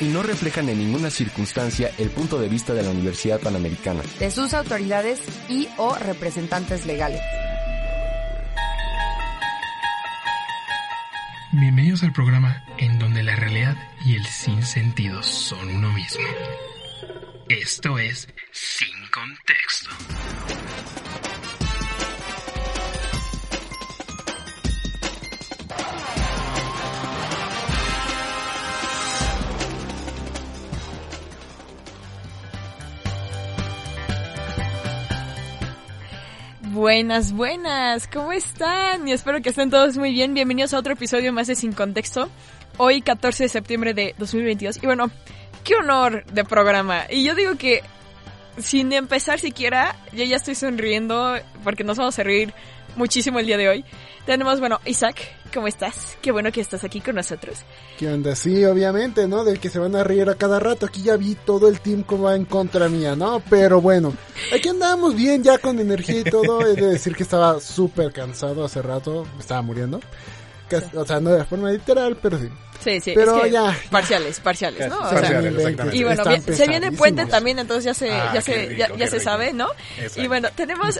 Y no reflejan en ninguna circunstancia el punto de vista de la Universidad Panamericana. De sus autoridades y o representantes legales. Bienvenidos al programa en donde la realidad y el sinsentido son uno mismo. Esto es Sin Contexto. Buenas, buenas, ¿cómo están? Y espero que estén todos muy bien. Bienvenidos a otro episodio más de Sin Contexto. Hoy 14 de septiembre de 2022. Y bueno, qué honor de programa. Y yo digo que sin empezar siquiera, yo ya estoy sonriendo porque nos vamos a reír muchísimo el día de hoy. Tenemos, bueno, Isaac, ¿cómo estás? Qué bueno que estás aquí con nosotros. ¿Qué onda? Sí, obviamente, ¿no? Del que se van a reír a cada rato. Aquí ya vi todo el team como va en contra mía, ¿no? Pero bueno, aquí andamos bien, ya con energía y todo. He de decir que estaba súper cansado hace rato, me estaba muriendo. O sea, no de forma literal, pero sí. Sí, sí, Pero es que ya, parciales, parciales, ¿no? O sea, Parciales, exactamente. y bueno, bien, se viene puente también, entonces ya se, Ah, ya se, rico, ya, ya se sabe, ¿no? Exacto. Y bueno, tenemos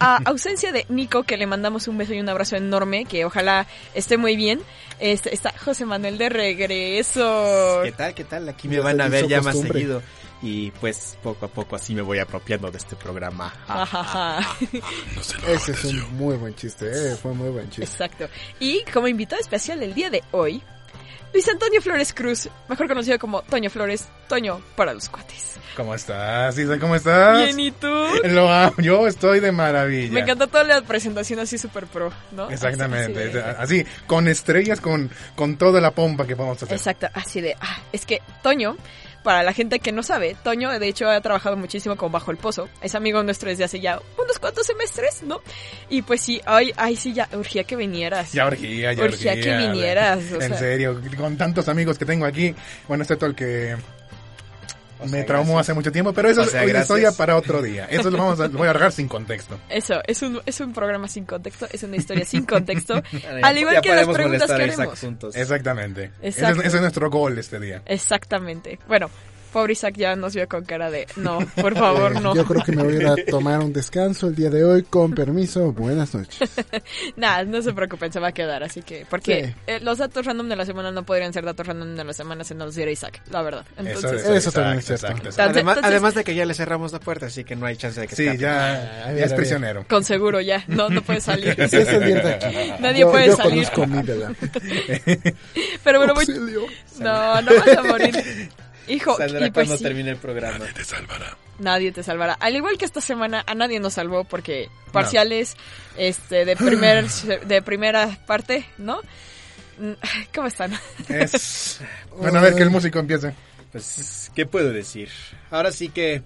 a ausencia de Nico, que le mandamos un beso y un abrazo enorme, que ojalá esté muy bien. Este, está José Manuel de regreso. ¿Qué tal? ¿Qué tal? Aquí me van a ver ya más costumbre. seguido. Y pues poco a poco así me voy apropiando de este programa. Ja, ja, ja. ese es un muy buen chiste, eh. Fue muy buen chiste. Exacto. Y como invitado especial el día de hoy, Luis Antonio Flores Cruz, mejor conocido como Toño Flores, Toño para los cuates. ¿Cómo estás, Isa? ¿Cómo estás? Bien, ¿y tú? Lo amo. Yo estoy de maravilla. Me encantó toda la presentación así super pro, ¿no? Exactamente. Así de- Así, con estrellas, con, con toda la pompa que vamos a hacer. Exacto, así de, ah, es que Toño, para la gente que no sabe, Toño de hecho ha trabajado muchísimo con Bajo el Pozo, es amigo nuestro desde hace ya unos cuantos semestres, ¿no? Y pues sí, ay, ay sí, ya urgía que vinieras. Ya urgía, ya Urgía urgía. que vinieras, o En sea. serio, con tantos amigos que tengo aquí. Bueno, excepto el que O me sea, traumó gracias. hace mucho tiempo, pero eso O sea, es una historia para otro día. Eso lo vamos a, lo voy a alargar sin contexto. Eso, es un, es un programa sin contexto, es una historia sin contexto, al igual ya que las preguntas que haremos. Exactamente. Ese es, ese es nuestro gol este día. Exactamente. Bueno, pobre Isaac ya nos vio con cara de, no, por favor, Eh, no. Yo creo que me voy a ir a tomar un descanso el día de hoy. Con permiso, buenas noches. Nada, no se preocupen, se va a quedar, así que, porque Sí. eh, los datos random de la semana no podrían ser datos random de la semana si no los diera Isaac, la verdad. Entonces, Eso exacto, también es cierto. exacto, exacto. Además, entonces- además de que ya le cerramos la puerta, así que no hay chance de que Sí, escape. ya, ya es prisionero. con seguro ya, no, no puede salir. Sí, es el día de aquí. Nadie yo, puede yo salir. conozco mi verdad. Pero bueno, voy- no, no vas a morir. Hijo, Saldrá y pues cuando sí, termine el programa. nadie te salvará. Al igual que esta semana, a nadie nos salvó porque parciales este de primer de primera parte, ¿no? Mm, ¿Cómo están? Es... Bueno, a ver que el músico empiece. Pues, ¿qué puedo decir? Ahora sí que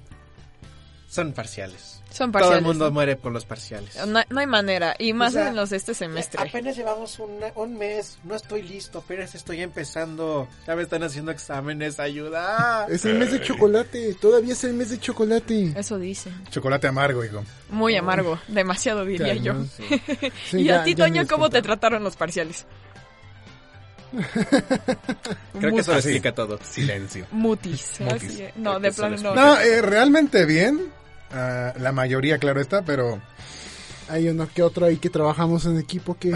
son parciales. Son Todo el mundo ¿no? muere por los parciales. No, no hay manera, y más O sea, en los de este semestre. Apenas llevamos una- un mes, no estoy listo, apenas estoy empezando. Ya me están haciendo exámenes, ayuda. Es el mes de chocolate. Todavía es el mes de chocolate. Eso dicen. Chocolate amargo, hijo. Muy amargo, demasiado diría yo. Sí, y ya- a ti, Toño, ¿cómo te trataron los parciales? Creo que eso explica todo. Silencio. Mutis. Mutis. así de- no, Creo de plano no. No, eh, realmente bien. Ah, la mayoría, claro está, pero Hay uno que otro ahí que trabajamos en equipo que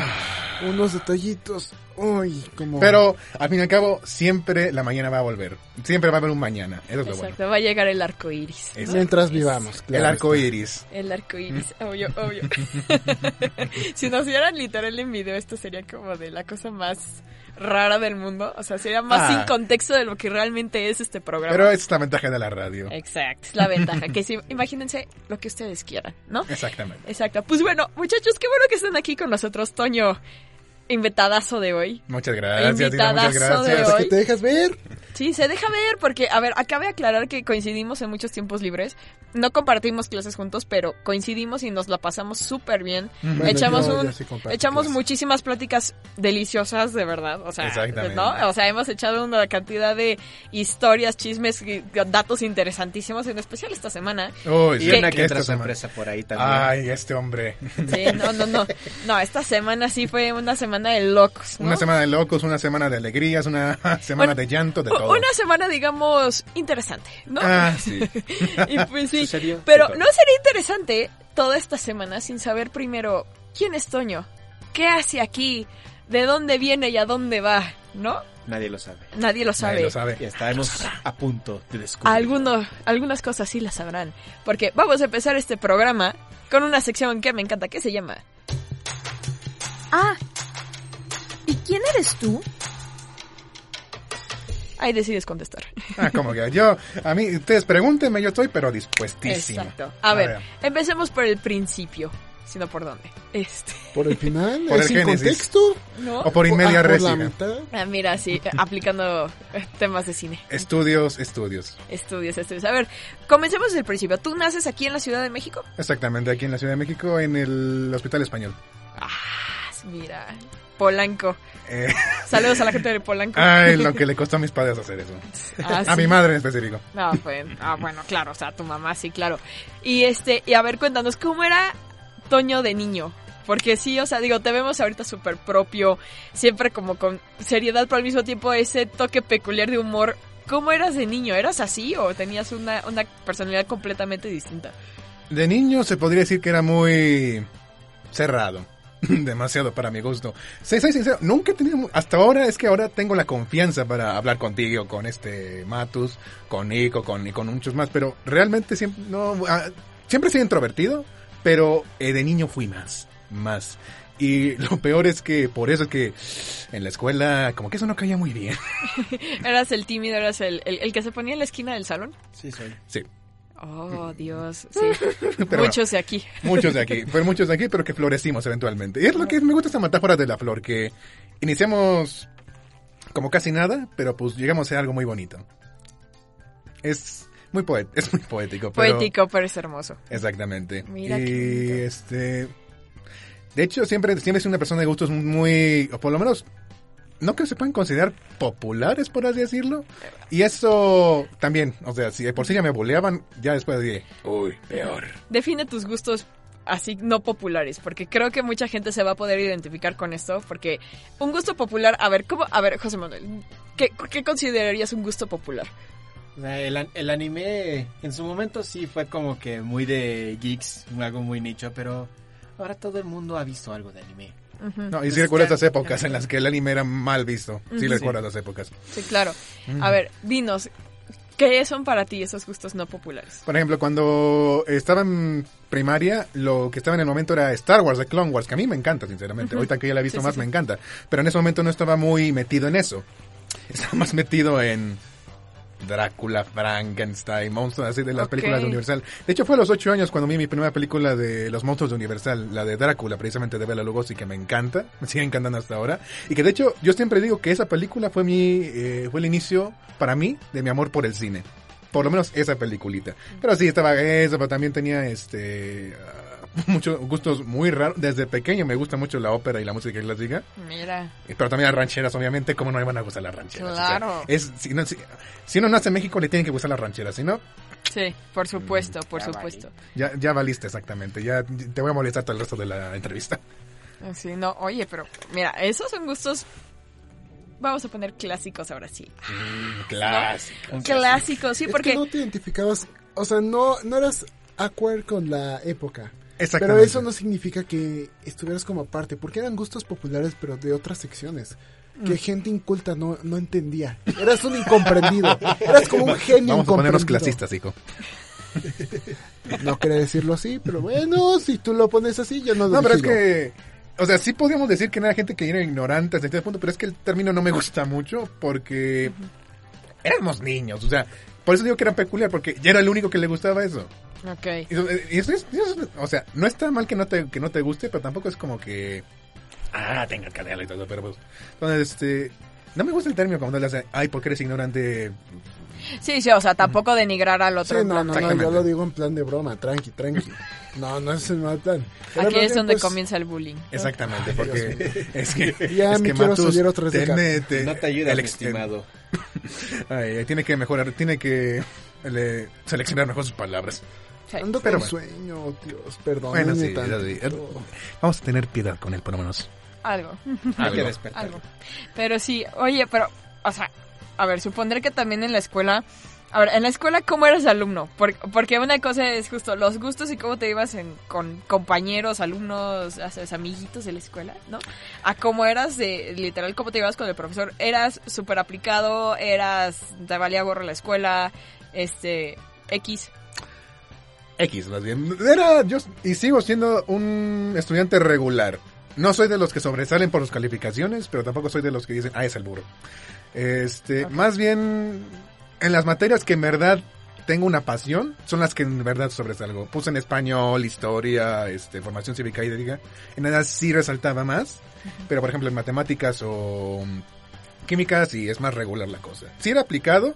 unos detallitos. Uy, como. pero al fin y al cabo siempre la mañana va a volver. Siempre va a haber un mañana. Eso es lo bueno. Exacto, va a llegar el arco iris. Mientras vivamos. El arco iris. El arco iris, obvio, obvio. si nos dieran literal en video, esto sería como de la cosa más rara del mundo. O sea, sería más Ah. sin contexto de lo que realmente es este programa. Pero es la ventaja de la radio. Exacto, es la ventaja. Que si, imagínense lo que ustedes quieran, ¿no? Exactamente. Exacto. Pues bueno, muchachos, qué bueno que estén aquí con nosotros, Toño. Invitadazo de hoy. Muchas gracias, Invitadazo muchas de gracias. Hasta hoy. que te dejas ver. Sí, se deja ver porque, a ver, acabe de aclarar que coincidimos en muchos tiempos libres. No compartimos clases juntos, pero coincidimos y nos la pasamos súper bien. Bueno, echamos un, sí echamos muchísimas pláticas deliciosas, de verdad. O sea, Exactamente. ¿no? O sea, hemos echado una cantidad de historias, chismes, datos interesantísimos, en especial esta semana. Uy, Y una que esta otra semana. sorpresa por ahí también. Ay, este hombre. Sí, no, no, no. No, esta semana sí fue una semana de locos, ¿no? Una semana de locos, una semana de alegrías, una semana Bueno, de llanto, de todo. Una semana, digamos, interesante, ¿no? Ah, sí. y pues sí. Sucedió Pero no sería interesante toda esta semana sin saber primero quién es Toño, qué hace aquí, de dónde viene y a dónde va, ¿no? Nadie lo sabe. Nadie lo sabe. Nadie lo sabe. Y estamos a punto de descubrir. Algunos, algunas cosas sí las sabrán. Porque vamos a empezar este programa con una sección que me encanta, que se llama Ah, ¿y quién eres tú? Ahí decides contestar. Ah, como que yo, a mí, ustedes pregúntenme, yo estoy, pero dispuestísimo. Exacto. A ver, empecemos por el principio. Sino por dónde. Este. Por el final, Por el sin Génesis. contexto. ¿No? O por inmedia Ah, hija. mitad. Ah, mira, sí, aplicando eh, temas de cine. Estudios, estudios. Estudios, estudios. A ver, comencemos desde el principio. ¿Tú naces aquí en la Ciudad de México? Exactamente, aquí en la Ciudad de México, en el Hospital Español. Ah, mira. Polanco. Eh, Saludos a la gente de Polanco. ay, lo que le costó a mis padres hacer eso. Ah, A sí. mi madre en específico. No, pues, ah, bueno, claro, o sea, tu mamá, sí, claro. Y este, y a ver, cuéntanos, ¿cómo era Toño de niño? Porque sí, o sea, digo, te vemos ahorita súper propio, siempre como con seriedad, pero al mismo tiempo ese toque peculiar de humor. ¿Cómo eras de niño? ¿Eras así o tenías una, una personalidad completamente distinta? De niño se podría decir que era muy cerrado. Demasiado para mi gusto. Sí, soy sincero, nunca he tenido, hasta ahora es que ahora tengo la confianza para hablar contigo, con este Matus, con Nico, con, y con muchos más, pero realmente siempre, no, ah, siempre he sido introvertido, pero eh, de niño fui más, más. Y lo peor es que por eso es que en la escuela como que eso no caía muy bien. ¿Eras el tímido? ¿Eras el, el, el que se ponía en la esquina del salón? Sí, soy. Sí, Oh, Dios, sí. Muchos de aquí. Muchos de aquí, pero muchos de aquí, pero que florecimos eventualmente. Y es lo que me gusta esta metáfora de la flor, que iniciamos como casi nada, pero pues llegamos a algo muy bonito. Es muy poet, es muy poético. Pero, Poético, pero es hermoso. Exactamente. Mira y qué este, de hecho siempre siempre sido una persona de gustos muy, o por lo menos no que se pueden considerar populares, por así decirlo. Y eso también, o sea, si de por sí ya me boleaban, ya después dije, uy, peor. Define tus gustos así no populares, porque creo que mucha gente se va a poder identificar con esto, porque un gusto popular, a ver, ¿cómo? A ver, José Manuel, ¿qué, qué considerarías un gusto popular? O sea, el, an- el anime en su momento sí fue como que muy de geeks, algo muy nicho, pero ahora todo el mundo ha visto algo de anime. No, y sí recuerdo esas épocas en las que el anime era mal visto. Sí recuerdo esas épocas. Sí, claro. A ver, dinos, ¿qué son para ti esos gustos no populares? Por ejemplo, cuando estaba en primaria, lo que estaba en el momento era Star Wars, de Clone Wars, que a mí me encanta, sinceramente. Ahorita que ya la he visto Sí, más, sí, me sí. encanta. Pero en ese momento no estaba muy metido en eso. Estaba más metido en Drácula, Frankenstein, monstruos así de las películas de Universal. De hecho, fue a los ocho años cuando vi mi primera película de los monstruos de Universal, la de Drácula, precisamente de Bela Lugosi, que me encanta, me sigue encantando hasta ahora. Y que de hecho, yo siempre digo que esa película fue mi, eh, fue el inicio, para mí, de mi amor por el cine. Por lo menos esa peliculita. Pero sí, estaba eso, pero también tenía este muchos gustos muy raros. Desde pequeño me gusta mucho la ópera y la música clásica. Mira, Pero también las rancheras, obviamente, ¿cómo no me van a gustar las rancheras? O sea, Claro. es, si, no, si, si uno nace en México, le tienen que gustar las rancheras. Si no, sí, por supuesto, por ya supuesto. ya, ya valiste exactamente. Ya te voy a molestar todo el resto de la entrevista. Sí, no, oye, pero mira, esos son gustos, vamos a poner clásicos ahora sí. Clásico. Un Clásicos, sí, es porque... que no te identificabas, o sea, no, no eras awkward con la época. Pero eso no significa que estuvieras como aparte, porque eran gustos populares, pero de otras secciones. Que Mm. gente inculta no, no entendía. Eras un incomprendido. Eras como un genio Vamos a ponernos clasistas, hijo. No quería decirlo así, pero bueno, si tú lo pones así, yo no lo No, pero es que... O sea, sí podríamos decir que no era gente que era ignorante hasta cierto punto, pero es que el término no me gusta mucho porque éramos niños, o sea, por eso digo que era peculiar, porque ya era el único que le gustaba eso. Ok. Y eso- y eso es- eso es- o sea, no está mal que no te, que no te guste, pero tampoco es como que... Ah, tenga canela y todo, pero pues... Entonces, este... No me gusta el término cuando le hace, ay, ¿por qué eres ignorante? Sí, sí, o sea, tampoco denigrar al Sí, otro. no, no, no, Exactamente. yo lo digo en plan de broma, tranqui, tranqui. No, no es el mal plan. Era Aquí es donde pues, comienza el bullying. Exactamente, porque es que, Ya es me que quiero Matus subir otra vez de tiene- te- No te ayuda, el estimado. Ay, tiene que mejorar, tiene que le- seleccionar mejor sus palabras. Sí. Ando Pero con bueno. sueño, Dios, perdón. Bueno, sí, sí. Vamos a tener piedad con él, por lo menos. Algo. Hay que Algo. despertar. Algo. Pero sí, oye, pero, o sea, a ver, supondré que también en la escuela. A ver, en la escuela, ¿cómo eras alumno? Por- Porque una cosa es justo los gustos y cómo te ibas en- con compañeros, alumnos, amiguitos de la escuela, ¿no? A cómo eras de, literal, cómo te ibas con el profesor. ¿Eras súper aplicado? ¿Eras, te valía gorro la escuela? Este, X. X, más bien. Era yo y sigo siendo un estudiante regular. No soy de los que sobresalen por sus calificaciones, pero tampoco soy de los que dicen, ah, es el burro. Este, más bien en las materias que en verdad tengo una pasión, son las que en verdad sobresalgo. Puse en español, historia, este, formación cívica y ética. En nada sí resaltaba más, pero por ejemplo en matemáticas o químicas sí es más regular la cosa. Sí era aplicado,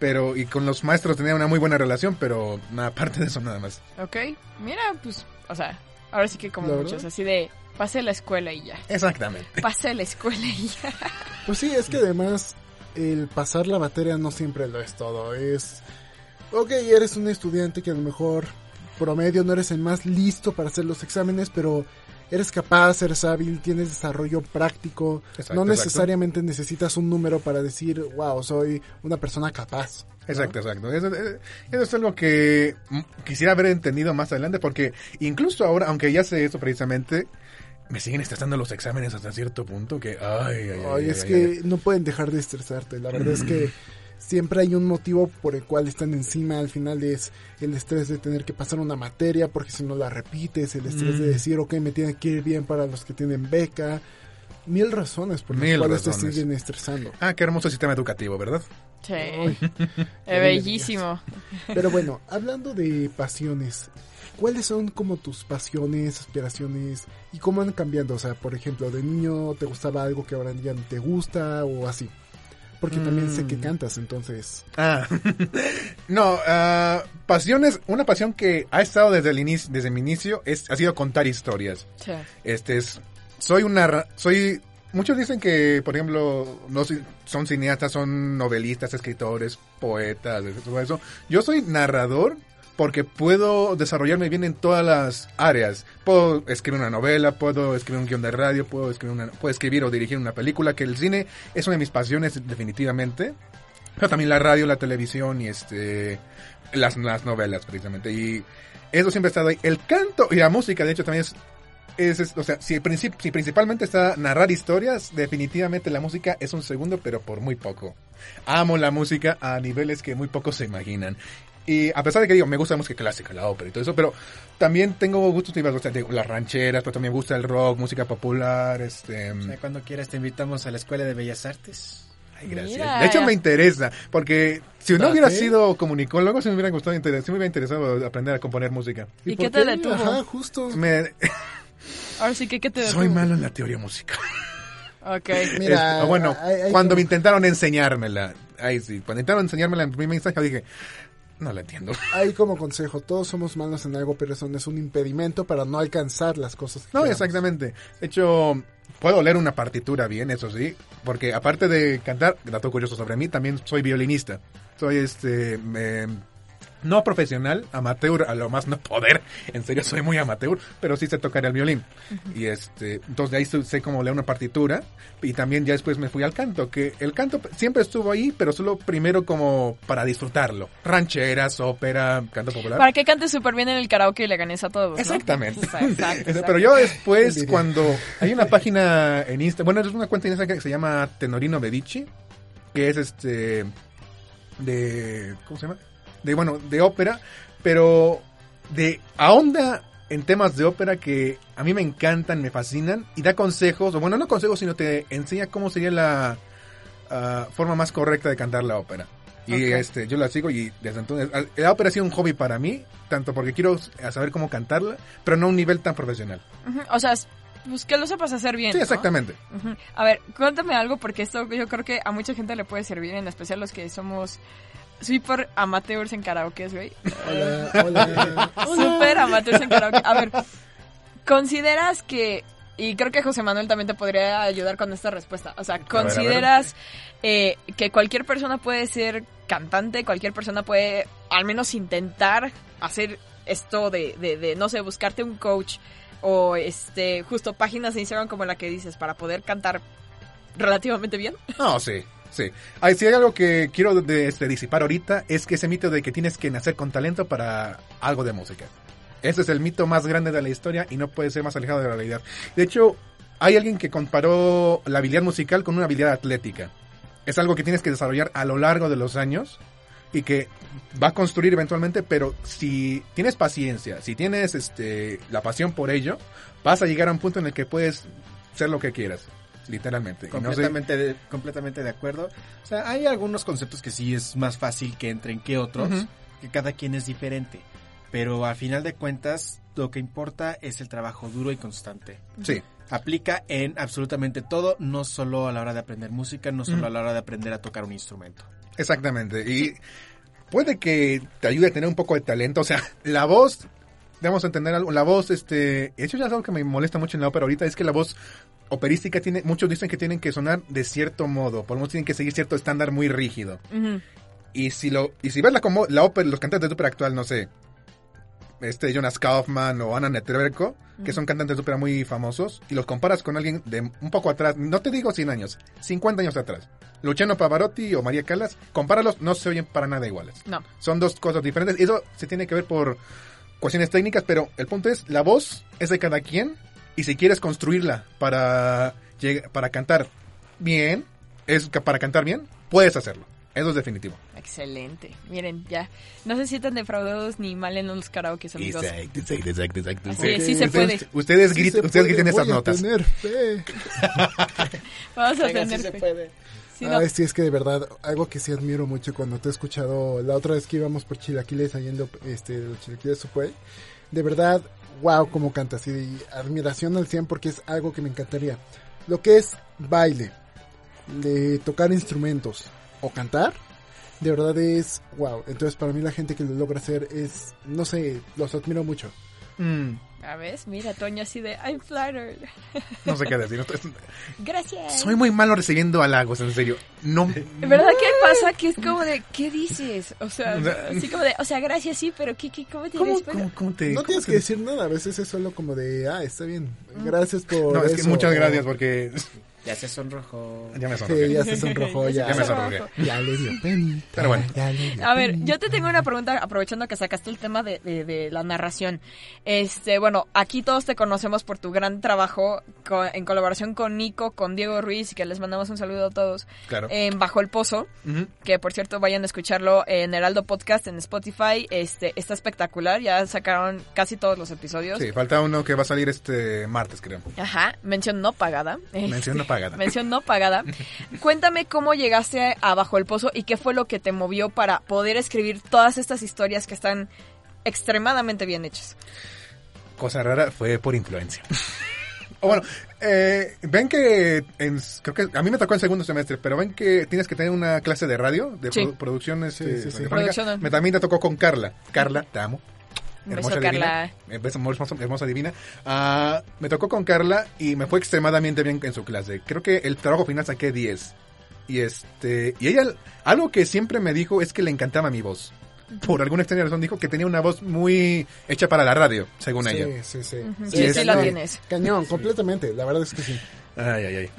pero y con los maestros tenía una muy buena relación, pero nada, aparte de eso nada más. ¿Ok? Mira, pues, o sea, ahora sí que como muchos, así de, pase la escuela y ya. Exactamente. Pase la escuela y ya. Pues sí, es que además el pasar la materia no siempre lo es todo. Es, ok, eres un estudiante que a lo mejor promedio no eres el más listo para hacer los exámenes, pero eres capaz, eres hábil, tienes desarrollo práctico. Exacto, no exacto. necesariamente necesitas un número para decir, wow, soy una persona capaz. ¿no? Exacto, exacto. Eso, eh, eso es algo que mm, quisiera haber entendido más adelante porque incluso ahora, aunque ya sé eso precisamente, me siguen estresando los exámenes hasta cierto punto que, ay, ay, ay. Es ay, que ay. no pueden dejar de estresarte. La verdad es que siempre hay un motivo por el cual están encima. Al final es el estrés de tener que pasar una materia porque si no la repites, el estrés de Mm. decir, ok, me tiene que ir bien para los que tienen beca. Mil razones por las cuales te razones. siguen estresando. Ah, qué hermoso sistema educativo, ¿verdad? Sí. Ay, bellísimo. Pero bueno, hablando de pasiones, ¿cuáles son como tus pasiones, aspiraciones y cómo han cambiado? O sea, por ejemplo, de niño te gustaba algo que ahora ya no te gusta o así. Porque también sé que Mm. cantas, entonces... Ah, no, ah, pasiones, una pasión que ha estado desde el inicio, desde mi inicio, es, ha sido contar historias. Sí. Este es, soy un narra, soy, muchos dicen que, por ejemplo, no son cineastas, son novelistas, escritores, poetas, todo eso. Yo soy narrador porque puedo desarrollarme bien en todas las áreas. Puedo escribir una novela, puedo escribir un guion de radio, puedo escribir, una, puedo escribir o dirigir una película, que el cine es una de mis pasiones definitivamente. Pero también la radio, la televisión y este las, las novelas precisamente. Y eso siempre ha estado ahí. El canto y la música, de hecho, también es o sea, si, princip- si principalmente está narrar historias, definitivamente la música es un segundo, pero por muy poco. Amo la música a niveles que muy pocos se imaginan. Y a pesar de que digo, me gusta la música clásica, la ópera y todo eso, pero también tengo gustos diversos, o sea, digo, las rancheras, pero también me gusta el rock, música popular, este... O sea, cuando quieras te invitamos a la Escuela de Bellas Artes. Ay, gracias. Mira. De hecho, me interesa, porque si no ¿Ah, hubiera sí? sido comunicólogo, sí me hubiera gustado, sí me hubiera interesado aprender a componer música. ¿Y qué te detuvo? Ajá, justo. Me- Ahora sí que, ¿qué te soy detuvo? malo en la teoría musical. Ok. Mira, Este, o bueno, hay- hay cuando me intentaron enseñármela, ahí sí, cuando intentaron enseñármela en primera instancia dije, no la entiendo. Ahí como consejo, todos somos malos en algo, pero eso no es un impedimento para no alcanzar las cosas que No, queramos. exactamente. De hecho, puedo leer una partitura bien, eso sí, porque aparte de cantar, dato curioso sobre mí, también soy violinista. Soy este eh, no profesional, amateur, a lo más no poder. En serio, soy muy amateur, pero sí sé tocar el violín. Y este, entonces de ahí sé- cómo leer una partitura y también ya después me fui al canto, que el canto siempre estuvo ahí, pero solo primero como para disfrutarlo. Rancheras, ópera, canto popular. Para que cantes súper bien en el karaoke y le ganes a todos, ¿no? Exactamente. Exacto, exacto. Pero yo después, cuando hay una página en Insta, bueno, es una cuenta en Instagram que se llama Tenorino Medici, que es este de ¿cómo se llama? De bueno, de ópera, pero de ahonda en temas de ópera que a mí me encantan, me fascinan y da consejos, o bueno, no consejos, sino te enseña cómo sería la ah, forma más correcta de cantar la ópera. Y este, yo la sigo y desde entonces, ah, la ópera ha sido un hobby para mí, tanto porque quiero saber cómo cantarla, pero no a un nivel tan profesional. O sea, es- pues que lo sepas hacer bien. Sí, ¿no? exactamente. A ver, cuéntame algo porque esto yo creo que a mucha gente le puede servir, en especial los que somos super amateurs en karaoke, güey. Hola, hola. Super amateurs en karaoke. A ver, ¿consideras que, y creo que José Manuel también te podría ayudar con esta respuesta, o sea, ver, a ver. ¿consideras eh, que cualquier persona puede ser cantante, cualquier persona puede al menos intentar hacer esto de, de, de, no sé, buscarte un coach o este justo páginas de Instagram como la que dices para poder cantar relativamente bien? No, sí, sí. Si hay algo que quiero de- este, disipar ahorita es que ese mito de que tienes que nacer con talento para algo de música. Ese es el mito más grande de la historia y no puede ser más alejado de la realidad. De hecho, hay alguien que comparó la habilidad musical con una habilidad atlética. Es algo que tienes que desarrollar a lo largo de los años y que va a construir eventualmente, pero si tienes paciencia, si tienes este la pasión por ello, vas a llegar a un punto en el que puedes ser lo que quieras, literalmente. Y no sé- Completamente, de, completamente de acuerdo. O sea, hay algunos conceptos que sí es más fácil que entren que otros, que cada quien es diferente. Pero a final de cuentas, lo que importa es el trabajo duro y constante. Sí. Aplica en absolutamente todo, no solo a la hora de aprender música, no solo a la hora de aprender a tocar un instrumento. Exactamente. Y puede que te ayude a tener un poco de talento. O sea, la voz, debemos entender algo. La voz, este. Eso ya es algo que me molesta mucho en la ópera ahorita. Es que la voz operística tiene. Muchos dicen que tienen que sonar de cierto modo. Por lo menos tienen que seguir cierto estándar muy rígido. Y si lo. Y si ves la, como, la ópera, los cantantes de ópera actual, no sé. Este Jonas Kaufman o Anna Netrebko, que son cantantes de ópera muy famosos, y los comparas con alguien de un poco atrás, no te digo 100 años, 50 años atrás. Luciano Pavarotti o María Callas, compáralos, no se oyen para nada iguales. No. Son dos cosas diferentes. Eso se tiene que ver por cuestiones técnicas, pero el punto es, la voz es de cada quien, y si quieres construirla para, para cantar bien, es para cantar bien, puedes hacerlo. Eso es definitivo. Excelente. Miren, ya. No se sientan defraudados ni mal en los karaoke, amigos. Exacto, exacto, exacto, exacto. Así es, sí se puede. Ustedes, ustedes, Sí grit- se ustedes puede, griten esas voy a notas. tener fe. Vamos a Venga, sí tener se fe. puede. Sí, no. Ay, sí, es que de verdad, algo que sí admiro mucho cuando te he escuchado la otra vez que íbamos por Chilaquiles, ahí en lo- este, los Chilaquiles Supue, de verdad, wow, como cantas, y admiración al 100 porque es algo que me encantaría. Lo que es baile, de tocar instrumentos o cantar, de verdad es wow. Entonces, para mí, la gente que lo logra hacer es, no sé, los admiro mucho. Mm, A ver, mira, Toño así de I'm flattered. no sé qué decir. Gracias. Soy muy malo recibiendo halagos, en serio. No. ¿Verdad que pasa que es como de ¿qué dices? O sea, O sea, así como de, o sea, gracias sí, pero ¿qué, qué cómo te ¿Cómo, cómo- cómo te.? No cómo tienes te- que decir nada, a veces es solo como de, ah, está bien, gracias por No, es que eso", muchas o- gracias porque. Ya se sonrojó. ya me Sí, sonrojé. ya se sonrojó, ya. Ya me sonrojé. Ya le dio penita. Pero bueno. ya le dio A ver, yo te tengo una pregunta aprovechando que sacaste el tema de, de- de la narración. Este, bueno, aquí todos te conocemos por tu gran trabajo co- en colaboración con Nico, con Diego Ruiz, y que les mandamos un saludo a todos Claro. en Bajo el Pozo. Que por cierto vayan a escucharlo en Heraldo Podcast en Spotify. Este está espectacular, ya sacaron casi todos los episodios. Sí, falta uno que va a salir este martes, creo. Ajá, mención no pagada. Mención no Este, pagada. Mención no pagada. Cuéntame cómo llegaste a Bajo el Pozo y qué fue lo que te movió para poder escribir todas estas historias que están extremadamente bien hechas. Cosa rara fue por influencia. o bueno, eh, ven que, en- creo que a mí me tocó el segundo semestre, pero ven que tienes que tener una clase de radio, de Sí. produ- producción este, Sí, sí. Producción. Me, también te tocó con Carla. Carla, te amo. Un beso, Hermosa Carla. divina. Eh, beso, hermosa, hermosa divina. Ah, me tocó con Carla y me fue extremadamente bien en su clase. Creo que el trabajo final saqué 10. Y este, y ella, algo que siempre me dijo es que le encantaba mi voz. Por alguna extraña razón dijo que tenía una voz muy hecha para la radio, según ella. Sí, sí, sí. Sí, Sí, sí sí la cañón. tienes. Cañón, completamente, la verdad es que sí. Ay, ay, ay.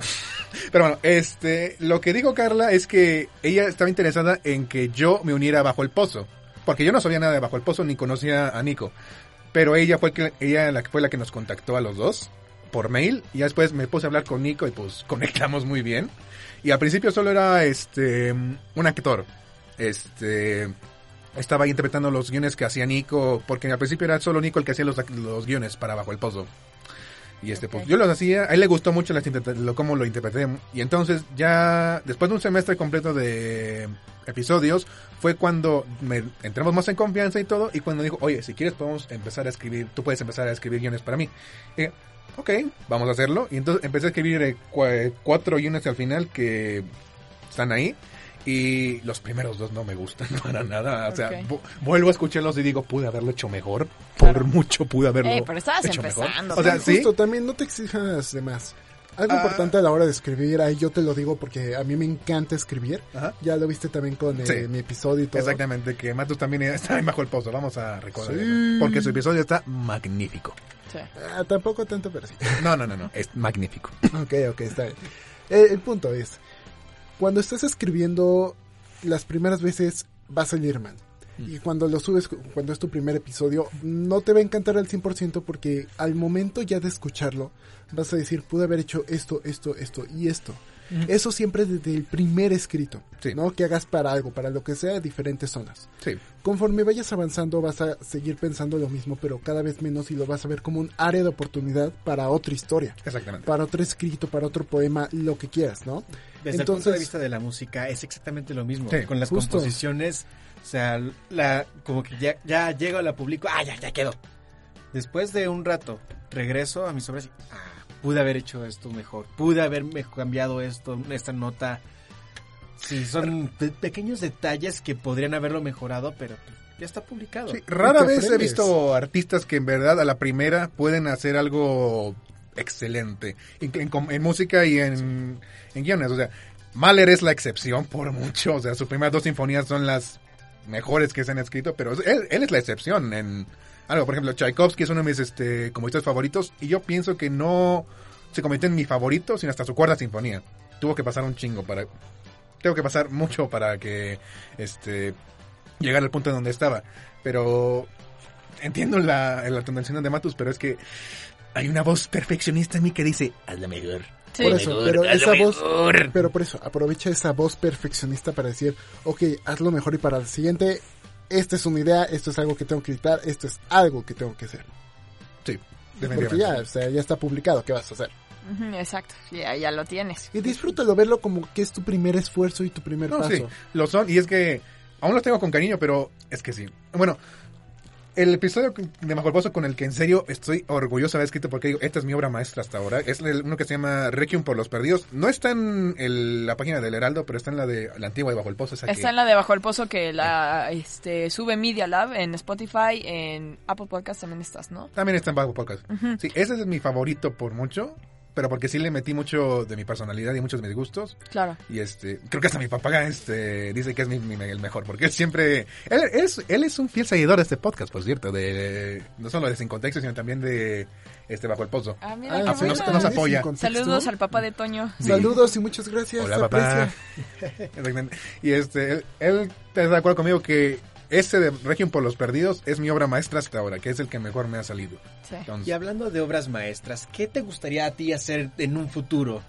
Pero bueno, este, lo que dijo Carla es que ella estaba interesada en que yo me uniera bajo el pozo. Porque yo no sabía nada de bajo el pozo ni conocía a Nico. Pero ella fue, ella la, fue la que nos contactó a los dos por mail. Y después me puse a hablar con Nico y pues conectamos muy bien. Y al principio solo era este un actor. Este estaba interpretando los guiones que hacía Nico. Porque al principio era solo Nico el que hacía los, los guiones para bajo el pozo. Y este, pues yo los hacía, a él le gustó mucho las lo, cómo lo interpreté. Y entonces ya, después de un semestre completo de episodios, fue cuando me entramos más en confianza y todo. Y cuando dijo, oye, si quieres podemos empezar a escribir, tú puedes empezar a escribir guiones para mí. Eh, ok, vamos a hacerlo. Y entonces empecé a escribir eh, cua- cuatro units al final que están ahí. Y los primeros dos no me gustan para nada. O sea, Ok. vu- vuelvo a escucharlos y digo, pude haberlo hecho mejor. Por mucho pude haberlo Ey, pero estabas hecho mejor. empezando. O sea, sí. Justo, también no te exijas de más. Algo Ah. importante a la hora de escribir, ahí yo te lo digo porque a mí me encanta escribir. Ajá. Ya lo viste también con eh, Sí. mi episodio y todo. Exactamente, que Matus también está en bajo el pozo. Vamos a recordar Sí. Porque su episodio está magnífico. Sí. Ah, tampoco tanto, pero sí. No, no, no, no. Es magnífico. ok, ok, está bien. Eh, el punto es, cuando estás escribiendo, las primeras veces va a salir mal. Y cuando lo subes, cuando es tu primer episodio, no te va a encantar al 100% porque al momento ya de escucharlo, vas a decir, pude haber hecho esto, esto, esto y esto. Eso siempre desde el primer escrito, Sí. ¿no? Que hagas para algo, para lo que sea, diferentes zonas. Sí. Conforme vayas avanzando vas a seguir pensando lo mismo, pero cada vez menos y lo vas a ver como un área de oportunidad para otra historia, Exactamente. para otro escrito, para otro poema, lo que quieras, ¿no? Desde el punto Entonces- de vista de la música es exactamente lo mismo. Sí, con las justo. composiciones, o sea, la, como que ya, ya llego a la publico, ah, ya, ya quedó. Después de un rato, regreso a mis obras y, ah, pude haber hecho esto mejor, pude haberme cambiado esto, esta nota. Sí, son pe- pequeños detalles que podrían haberlo mejorado, pero ya está publicado. Sí, rara vez he visto artistas que en verdad a la primera pueden hacer algo excelente. En, en com- en música y en, en guiones. O sea, Mahler es la excepción por mucho. O sea, sus primeras dos sinfonías son las mejores que se han escrito, pero él, él es la excepción en algo. Por ejemplo, Tchaikovsky es uno de mis este, compositores favoritos y yo pienso que no se convirtió en mi favorito, sino hasta su cuarta sinfonía. Tuvo que pasar un chingo para... Tengo que pasar mucho para que este llegar al punto en donde estaba. Pero entiendo la, la tendencia de Matus, pero es que hay una voz perfeccionista en mí que dice, hazlo mejor. Sí. Por eso, Mejor, pero esa voz, mejor. pero por eso, aprovecha esa voz perfeccionista para decir, ok, hazlo mejor y para el siguiente, esta es una idea, esto es algo que tengo que editar, esto es algo que tengo que hacer. Sí, Porque definitivamente. ya, o sea, ya está publicado, ¿qué vas a hacer? Exacto, ya, ya lo tienes. Y disfrútalo, verlo como que es tu primer esfuerzo y tu primer No, paso. sí, lo son. Y es que aún los tengo con cariño, pero es que sí. Bueno, el episodio de Bajo el Pozo con el que en serio estoy orgulloso de haber escrito porque digo, esta es mi obra maestra hasta ahora. Es el- uno que se llama Requiem por los Perdidos. No está en el- la página del Heraldo, pero está en la de la antigua de Bajo el Pozo. esa que- Está en la de Bajo el Pozo que la este, sube Media Lab en Spotify, en Apple Podcast también estás, ¿no? También está en Bajo Podcast. Sí, ese es mi favorito por mucho. Pero porque sí le metí mucho de mi personalidad y muchos de mis gustos. Claro. Y este, creo que hasta mi papá este, dice que es mi, mi- el mejor, porque él siempre, él es, él es un fiel seguidor de este podcast, por cierto, de, no solo de Sin Contexto, sino también de este Bajo el Pozo. Ah, mira, Ah, nos- nos- nos apoya. Saludos al papá de Toño. Sí. Saludos y muchas gracias. Hola papá. Y este, él, él está de acuerdo conmigo que ese de Región por los Perdidos es mi obra maestra hasta ahora, que es el que mejor me ha salido. Sí. Entonces, Y hablando de obras maestras, ¿qué te gustaría a ti hacer en un futuro?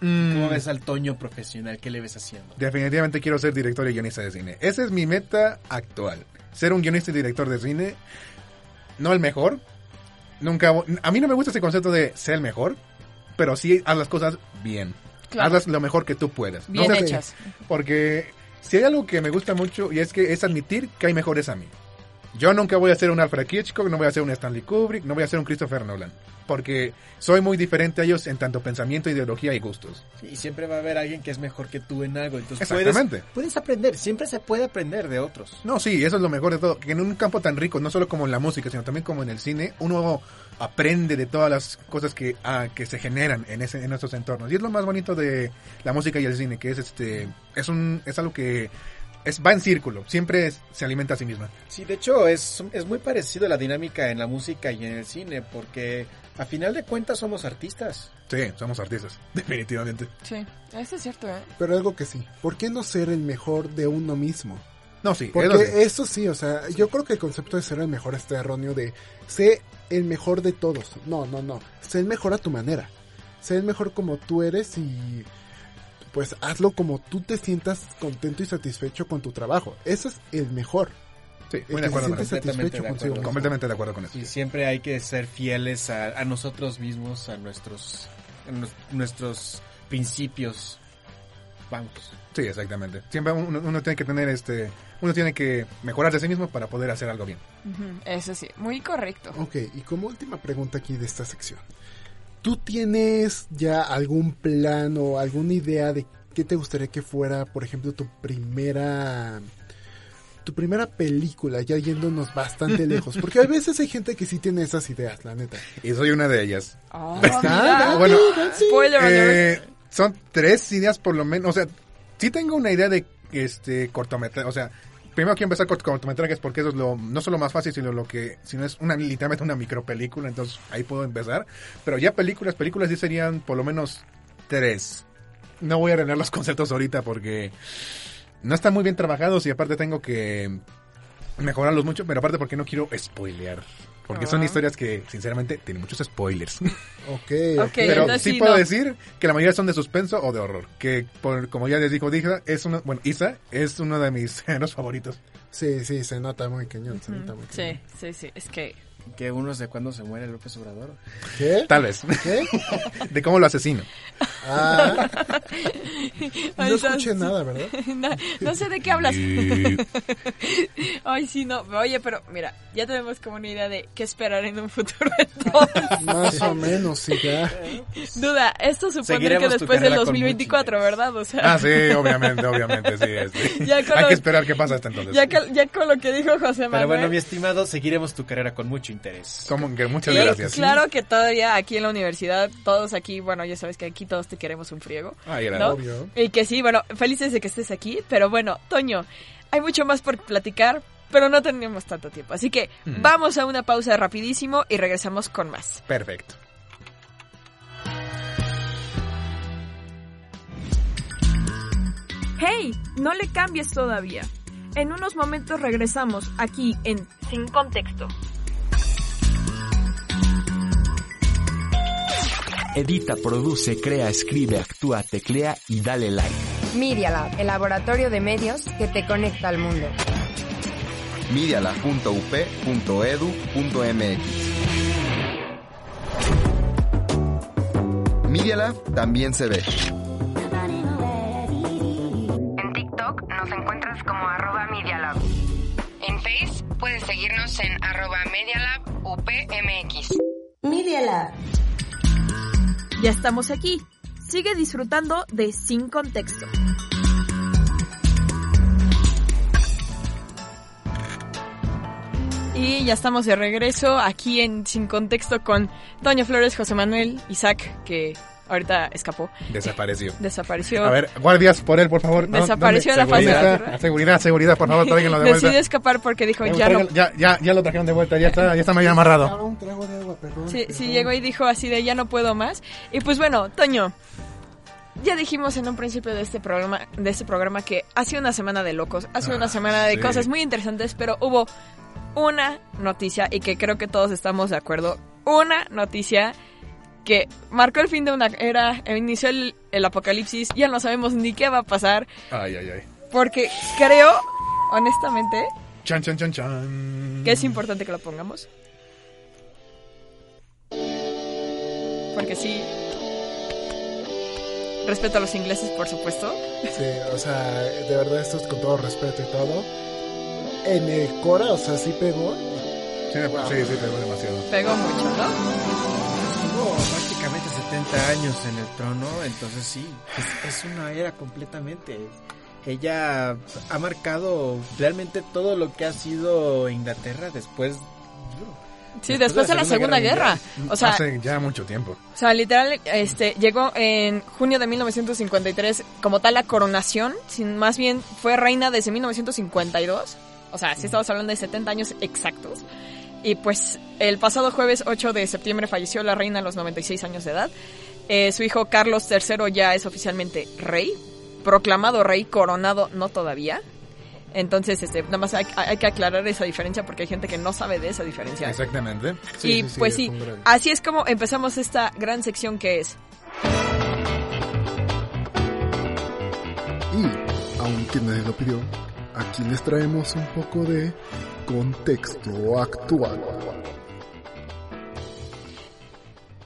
mm, ¿Cómo ves al Toño profesional? ¿Qué le ves haciendo? Definitivamente quiero ser director y guionista de cine. Esa es mi meta actual. Ser un guionista y director de cine. No el mejor. Nunca. A mí no me gusta ese concepto de ser el mejor. Pero sí haz las cosas bien. Claro. Hazlas lo mejor que tú puedas. No Bien seas- hechas. Porque si hay algo que me gusta mucho y es que es admitir que hay mejores a mí. Yo nunca voy a ser un Alfred Hitchcock, no voy a ser un Stanley Kubrick, no voy a ser un Christopher Nolan. Porque soy muy diferente a ellos en tanto pensamiento, ideología y gustos. Y siempre va a haber alguien que es mejor que tú en algo. Entonces puedes, Exactamente. puedes aprender. Siempre se puede aprender de otros. No, sí, eso es lo mejor de todo. Que en un campo tan rico, no solo como en la música, sino también como en el cine, uno aprende de todas las cosas que, ah, que se generan en, ese, en estos entornos. Y es lo más bonito de la música y el cine, que es este es un es algo que es, va en círculo, siempre es- se alimenta a sí misma. Sí, de hecho es, es muy parecido a la dinámica en la música y en el cine, porque a final de cuentas somos artistas. Sí, somos artistas, definitivamente. Sí, eso es cierto, ¿eh? Pero algo que sí, ¿por qué no ser el mejor de uno mismo? No, sí, Porque eso sí, o sea, yo creo que el concepto de ser el mejor está erróneo de sé el mejor de todos. No, no, no. Sé el mejor a tu manera. Sé el mejor como tú eres y pues hazlo como tú te sientas contento y satisfecho con tu trabajo. Eso es el mejor. sí, El muy de acuerdo con siente eso. Completamente satisfecho de acuerdo. mismo. Completamente de acuerdo con eso. Y siempre hay que ser fieles a, a nosotros mismos, a nuestros, a nues- nuestros principios. Vamos. Sí, exactamente. Siempre uno, uno tiene que tener este, uno tiene que mejorar de sí mismo para poder hacer algo bien. Eso sí, muy correcto. Ok, y como última pregunta aquí de esta sección. ¿Tú tienes ya algún plan o alguna idea de qué te gustaría que fuera, por ejemplo, tu primera tu primera película, ya yéndonos bastante lejos? Porque a veces hay gente que sí tiene esas ideas, la neta. Y soy una de ellas. Oh, Ah, mira. bueno, Spoiler alert. Eh, son tres ideas por lo menos. O sea, sí tengo una idea de este cortometraje. O sea, primero quiero empezar con cortometrajes porque eso es lo no solo más fácil, sino lo que, sino es una literalmente una micropelícula. Entonces ahí puedo empezar. Pero ya películas, películas sí serían por lo menos tres. No voy a arreglar los conceptos ahorita porque no están muy bien trabajados y aparte tengo que mejorarlos mucho, pero aparte porque no quiero spoilear. Porque son Ah. historias que, sinceramente, tienen muchos spoilers. Ok, Ok, Pero sí sí, puedo no. decir que la mayoría son de suspenso o de horror. Que, por, como ya les dijo Dija, es uno, bueno, Isa es uno de mis géneros favoritos. Sí, sí, se nota muy cañón, se nota muy Sí, cañón. sí, sí. Es que. Que uno de cuando se muere López Obrador. ¿Qué? Tal vez. ¿Qué? de cómo lo asesino. Ah, no escuché nada, ¿verdad? no, no sé de qué hablas. Ay, sí, no. Oye, pero mira, ya tenemos como una idea de qué esperar en un futuro entonces. Más o menos, sí, ya. Duda, esto supone que después del carrera con 2024, mucho ¿verdad? O sea, Ah, sí, obviamente, obviamente, sí. Ya con Hay lo- que esperar qué pasa hasta entonces. ya, que- ya con lo que dijo José Manuel. Pero bueno, mi estimado, seguiremos tu carrera con mucho interés. Como que muchas Y gracias. claro que todavía aquí en la universidad, todos aquí, bueno, ya sabes que aquí todos te queremos un friego. Ay, era- ¿no? Obvio. Y que sí, bueno, felices de que estés aquí, pero bueno, Toño, hay mucho más por platicar, pero no tenemos tanto tiempo. Así que Mm. vamos a una pausa rapidísimo y regresamos con más. Perfecto. ¡Hey! No le cambies todavía. En unos momentos regresamos aquí en Sin Contexto. Edita, produce, crea, escribe, actúa, teclea y dale like. Media Lab, el laboratorio de medios que te conecta al mundo. medialab.up.edu.mx. Media Lab también se ve. En TikTok nos encuentras como arroba Media Lab. En Face puedes seguirnos en arroba Media Lab UPMX. Media Lab. Ya estamos aquí. Sigue disfrutando de Sin Contexto. Y ya estamos de regreso aquí en Sin Contexto con Toño Flores, José Manuel, Isaac, que ahorita escapó. Desapareció. Desapareció. A ver, guardias por él, por favor. Desapareció ¿Dónde? de la faz de la Seguridad, tierra. Seguridad, seguridad, por favor, tráiganlo de vuelta. Decidió escapar porque dijo, ya no. ya, ya, ya lo trajeron de vuelta, ya está, ya está medio amarrado. Un trago de agua, perdón. Sí, perdón. sí, llegó y dijo así de ya no puedo más. Y pues bueno, Toño, ya dijimos en un principio de este programa, de este programa que ha sido una semana de locos, ha sido una Ah, semana de sí. cosas muy interesantes, pero hubo una noticia y que creo que todos estamos de acuerdo, una noticia que marcó el fin de una era, e inició el, el apocalipsis, ya no sabemos ni qué va a pasar, Ay, ay, ay. porque creo, honestamente, Chan, chan, chan, chan. que es importante que lo pongamos. Porque sí. Respeto a los ingleses, por supuesto. Sí, o sea, de verdad esto es con todo respeto y todo. En el Cora, o sea, sí pegó. Sí, me- sí, sí, pegó demasiado. Pegó mucho, ¿no? Estuvo prácticamente 70 años en el trono, entonces sí, es, es una era completamente. Ella ha marcado realmente todo lo que ha sido Inglaterra después. Sí, después de la Segunda Guerra. O sea, Hace ya mucho tiempo. o sea, literal, este, llegó en junio de 1953 como tal la coronación, sin más bien fue reina desde 1952. O sea, sí estamos hablando de 70 años exactos. Y pues el pasado jueves 8 de septiembre falleció la reina a los 96 años de edad. Eh, su hijo Carlos III ya es oficialmente rey, proclamado rey, coronado no todavía. Entonces, este, nada más hay, hay que aclarar esa diferencia porque hay gente que no sabe de esa diferencia. Exactamente. y pues sí, así es como empezamos esta gran sección que es Y, aunque nadie lo pidió, aquí les traemos un poco de contexto actual.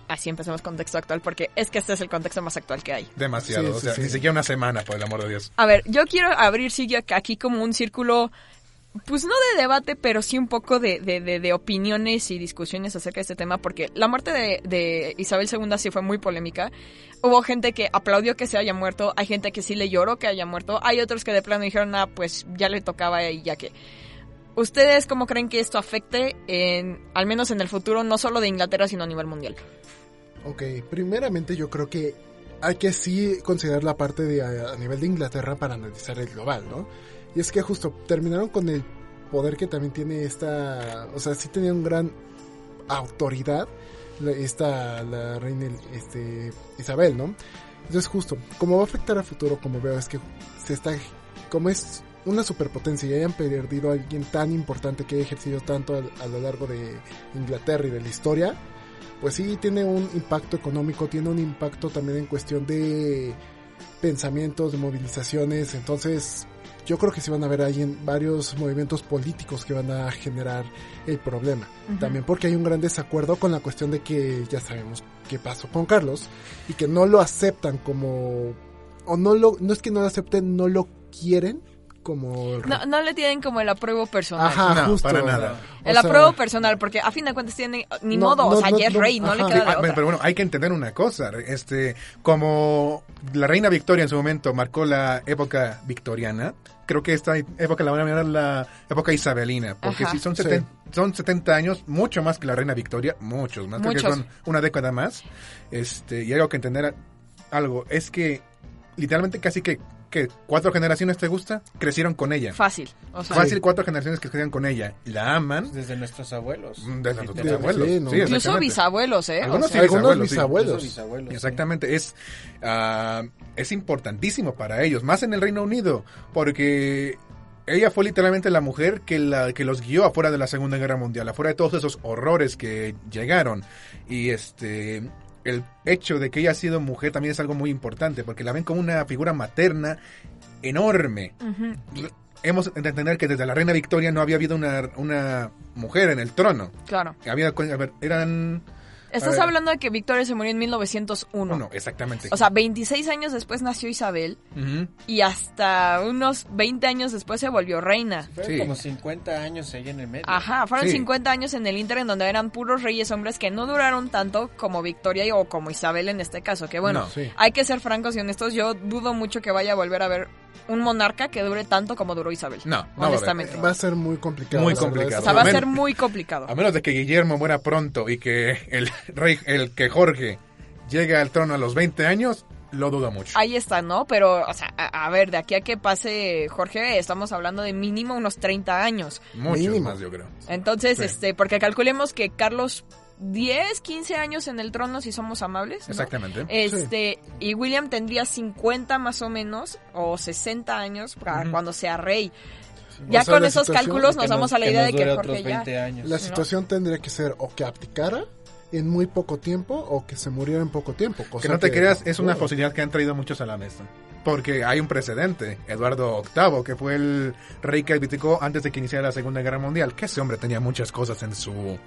Así empezamos contexto actual porque es que este es el contexto más actual que hay. Demasiado. Sí, o sí, sea, sí. ni siquiera una semana, por el amor de Dios. A ver, yo quiero abrir sigue aquí como un círculo pues no de debate, pero sí un poco de, de, de, de opiniones y discusiones acerca de este tema, porque la muerte de, de Isabel II sí fue muy polémica. Hubo gente que aplaudió que se haya muerto, hay gente que sí le lloró que haya muerto, hay otros que de plano dijeron, ah, pues ya le tocaba y ya que. ¿Ustedes cómo creen que esto afecte, en, al menos en el futuro, no solo de Inglaterra, sino a nivel mundial? Ok, primeramente yo creo que hay que sí considerar la parte de a, a nivel de Inglaterra para analizar el global, ¿no? Y es que justo terminaron con el poder que también tiene esta, o sea, sí tenía un gran autoridad esta la reina este Isabel, ¿no? Entonces justo, como va a afectar a futuro, como veo es que se está como es una superpotencia y hayan perdido a alguien tan importante que haya ejercido tanto a, a lo largo de Inglaterra y de la historia, pues sí tiene un impacto económico, tiene un impacto también en cuestión de pensamientos, de movilizaciones, entonces yo creo que sí van a haber ahí en varios movimientos políticos que van a generar el problema. También porque hay un gran desacuerdo con la cuestión de que ya sabemos qué pasó con Carlos y que no lo aceptan como o no lo no es que no lo acepten, no lo quieren como el No, no le tienen como el apruebo personal. Ajá, No, justo. para nada. O El sea, apruebo personal, porque a fin de cuentas tiene ni No, modo, no, o sea, no, ya es no, rey, no le queda Ah, de otra. pero bueno, hay que entender una cosa. Este, como la reina Victoria en su momento marcó la época victoriana, creo que esta época la van a llamar la época isabelina, porque Ajá. si son, Sí. 70, son 70 años, mucho más que la reina Victoria, muchos más, creo que Muchos. son una década más. Este, y algo que entender algo es que literalmente casi que, que cuatro generaciones te gusta, crecieron con ella. Fácil. O sea, Fácil cuatro generaciones que crecieron con ella. La aman. Desde nuestros abuelos. Mm, Desde nuestros abuelos. Sí, ¿no? Sí, incluso bisabuelos, ¿eh? O Algunos sea, sí, algunos bisabuelos, sí. bisabuelos. Bisabuelos. Exactamente, es, ah, es importantísimo para ellos, más en el Reino Unido, porque ella fue literalmente la mujer que, la, que los guió afuera de la Segunda Guerra Mundial, afuera de todos esos horrores que llegaron. Y este el hecho de que ella ha sido mujer también es algo muy importante, porque la ven como una figura materna enorme. Hemos de entender que desde la Reina Victoria no había habido una, una mujer en el trono. claro. Había, eran... Estás hablando de que Victoria se murió en 1901. Uno, exactamente. O sea, 26 años después nació Isabel y hasta unos 20 años después se volvió reina. Fueron Sí. como 50 años ahí en el medio. Ajá, fueron Sí. 50 años en el Inter en donde eran puros reyes hombres que no duraron tanto como Victoria o como Isabel en este caso. Que bueno, No. Sí. hay que ser francos y honestos. Yo dudo mucho que vaya a volver a ver un monarca que dure tanto como duró Isabel. No, no va a haber. honestamente. Va a ser muy complicado. Muy complicado. o sea, va a ser muy complicado. A menos de que Guillermo muera pronto y que el rey, el que Jorge llegue al trono a los 20 años, lo dudo mucho. Ahí está, ¿no? Pero, o sea, a, a ver, de aquí a que pase Jorge, estamos hablando de mínimo unos 30 años. Muchos más, yo creo. Entonces, Sí. este, porque calculemos que Carlos 10, 15 años en el trono si somos amables. ¿no? Exactamente. Este, y William tendría 50 más o menos, o 60 años para cuando sea rey. O Ya sea, con esos cálculos nos Que damos a la idea de que Jorge otros ya. 20 años. La situación tendría que ser o que abdicara en muy poco tiempo o que se muriera en poco tiempo. cosa que no te creas, es una posibilidad que han traído muchos a la mesa. Porque hay un precedente. Eduardo VIII, que fue el rey que abdicó antes de que iniciara la Segunda Guerra Mundial. Que ese hombre tenía muchas cosas en su,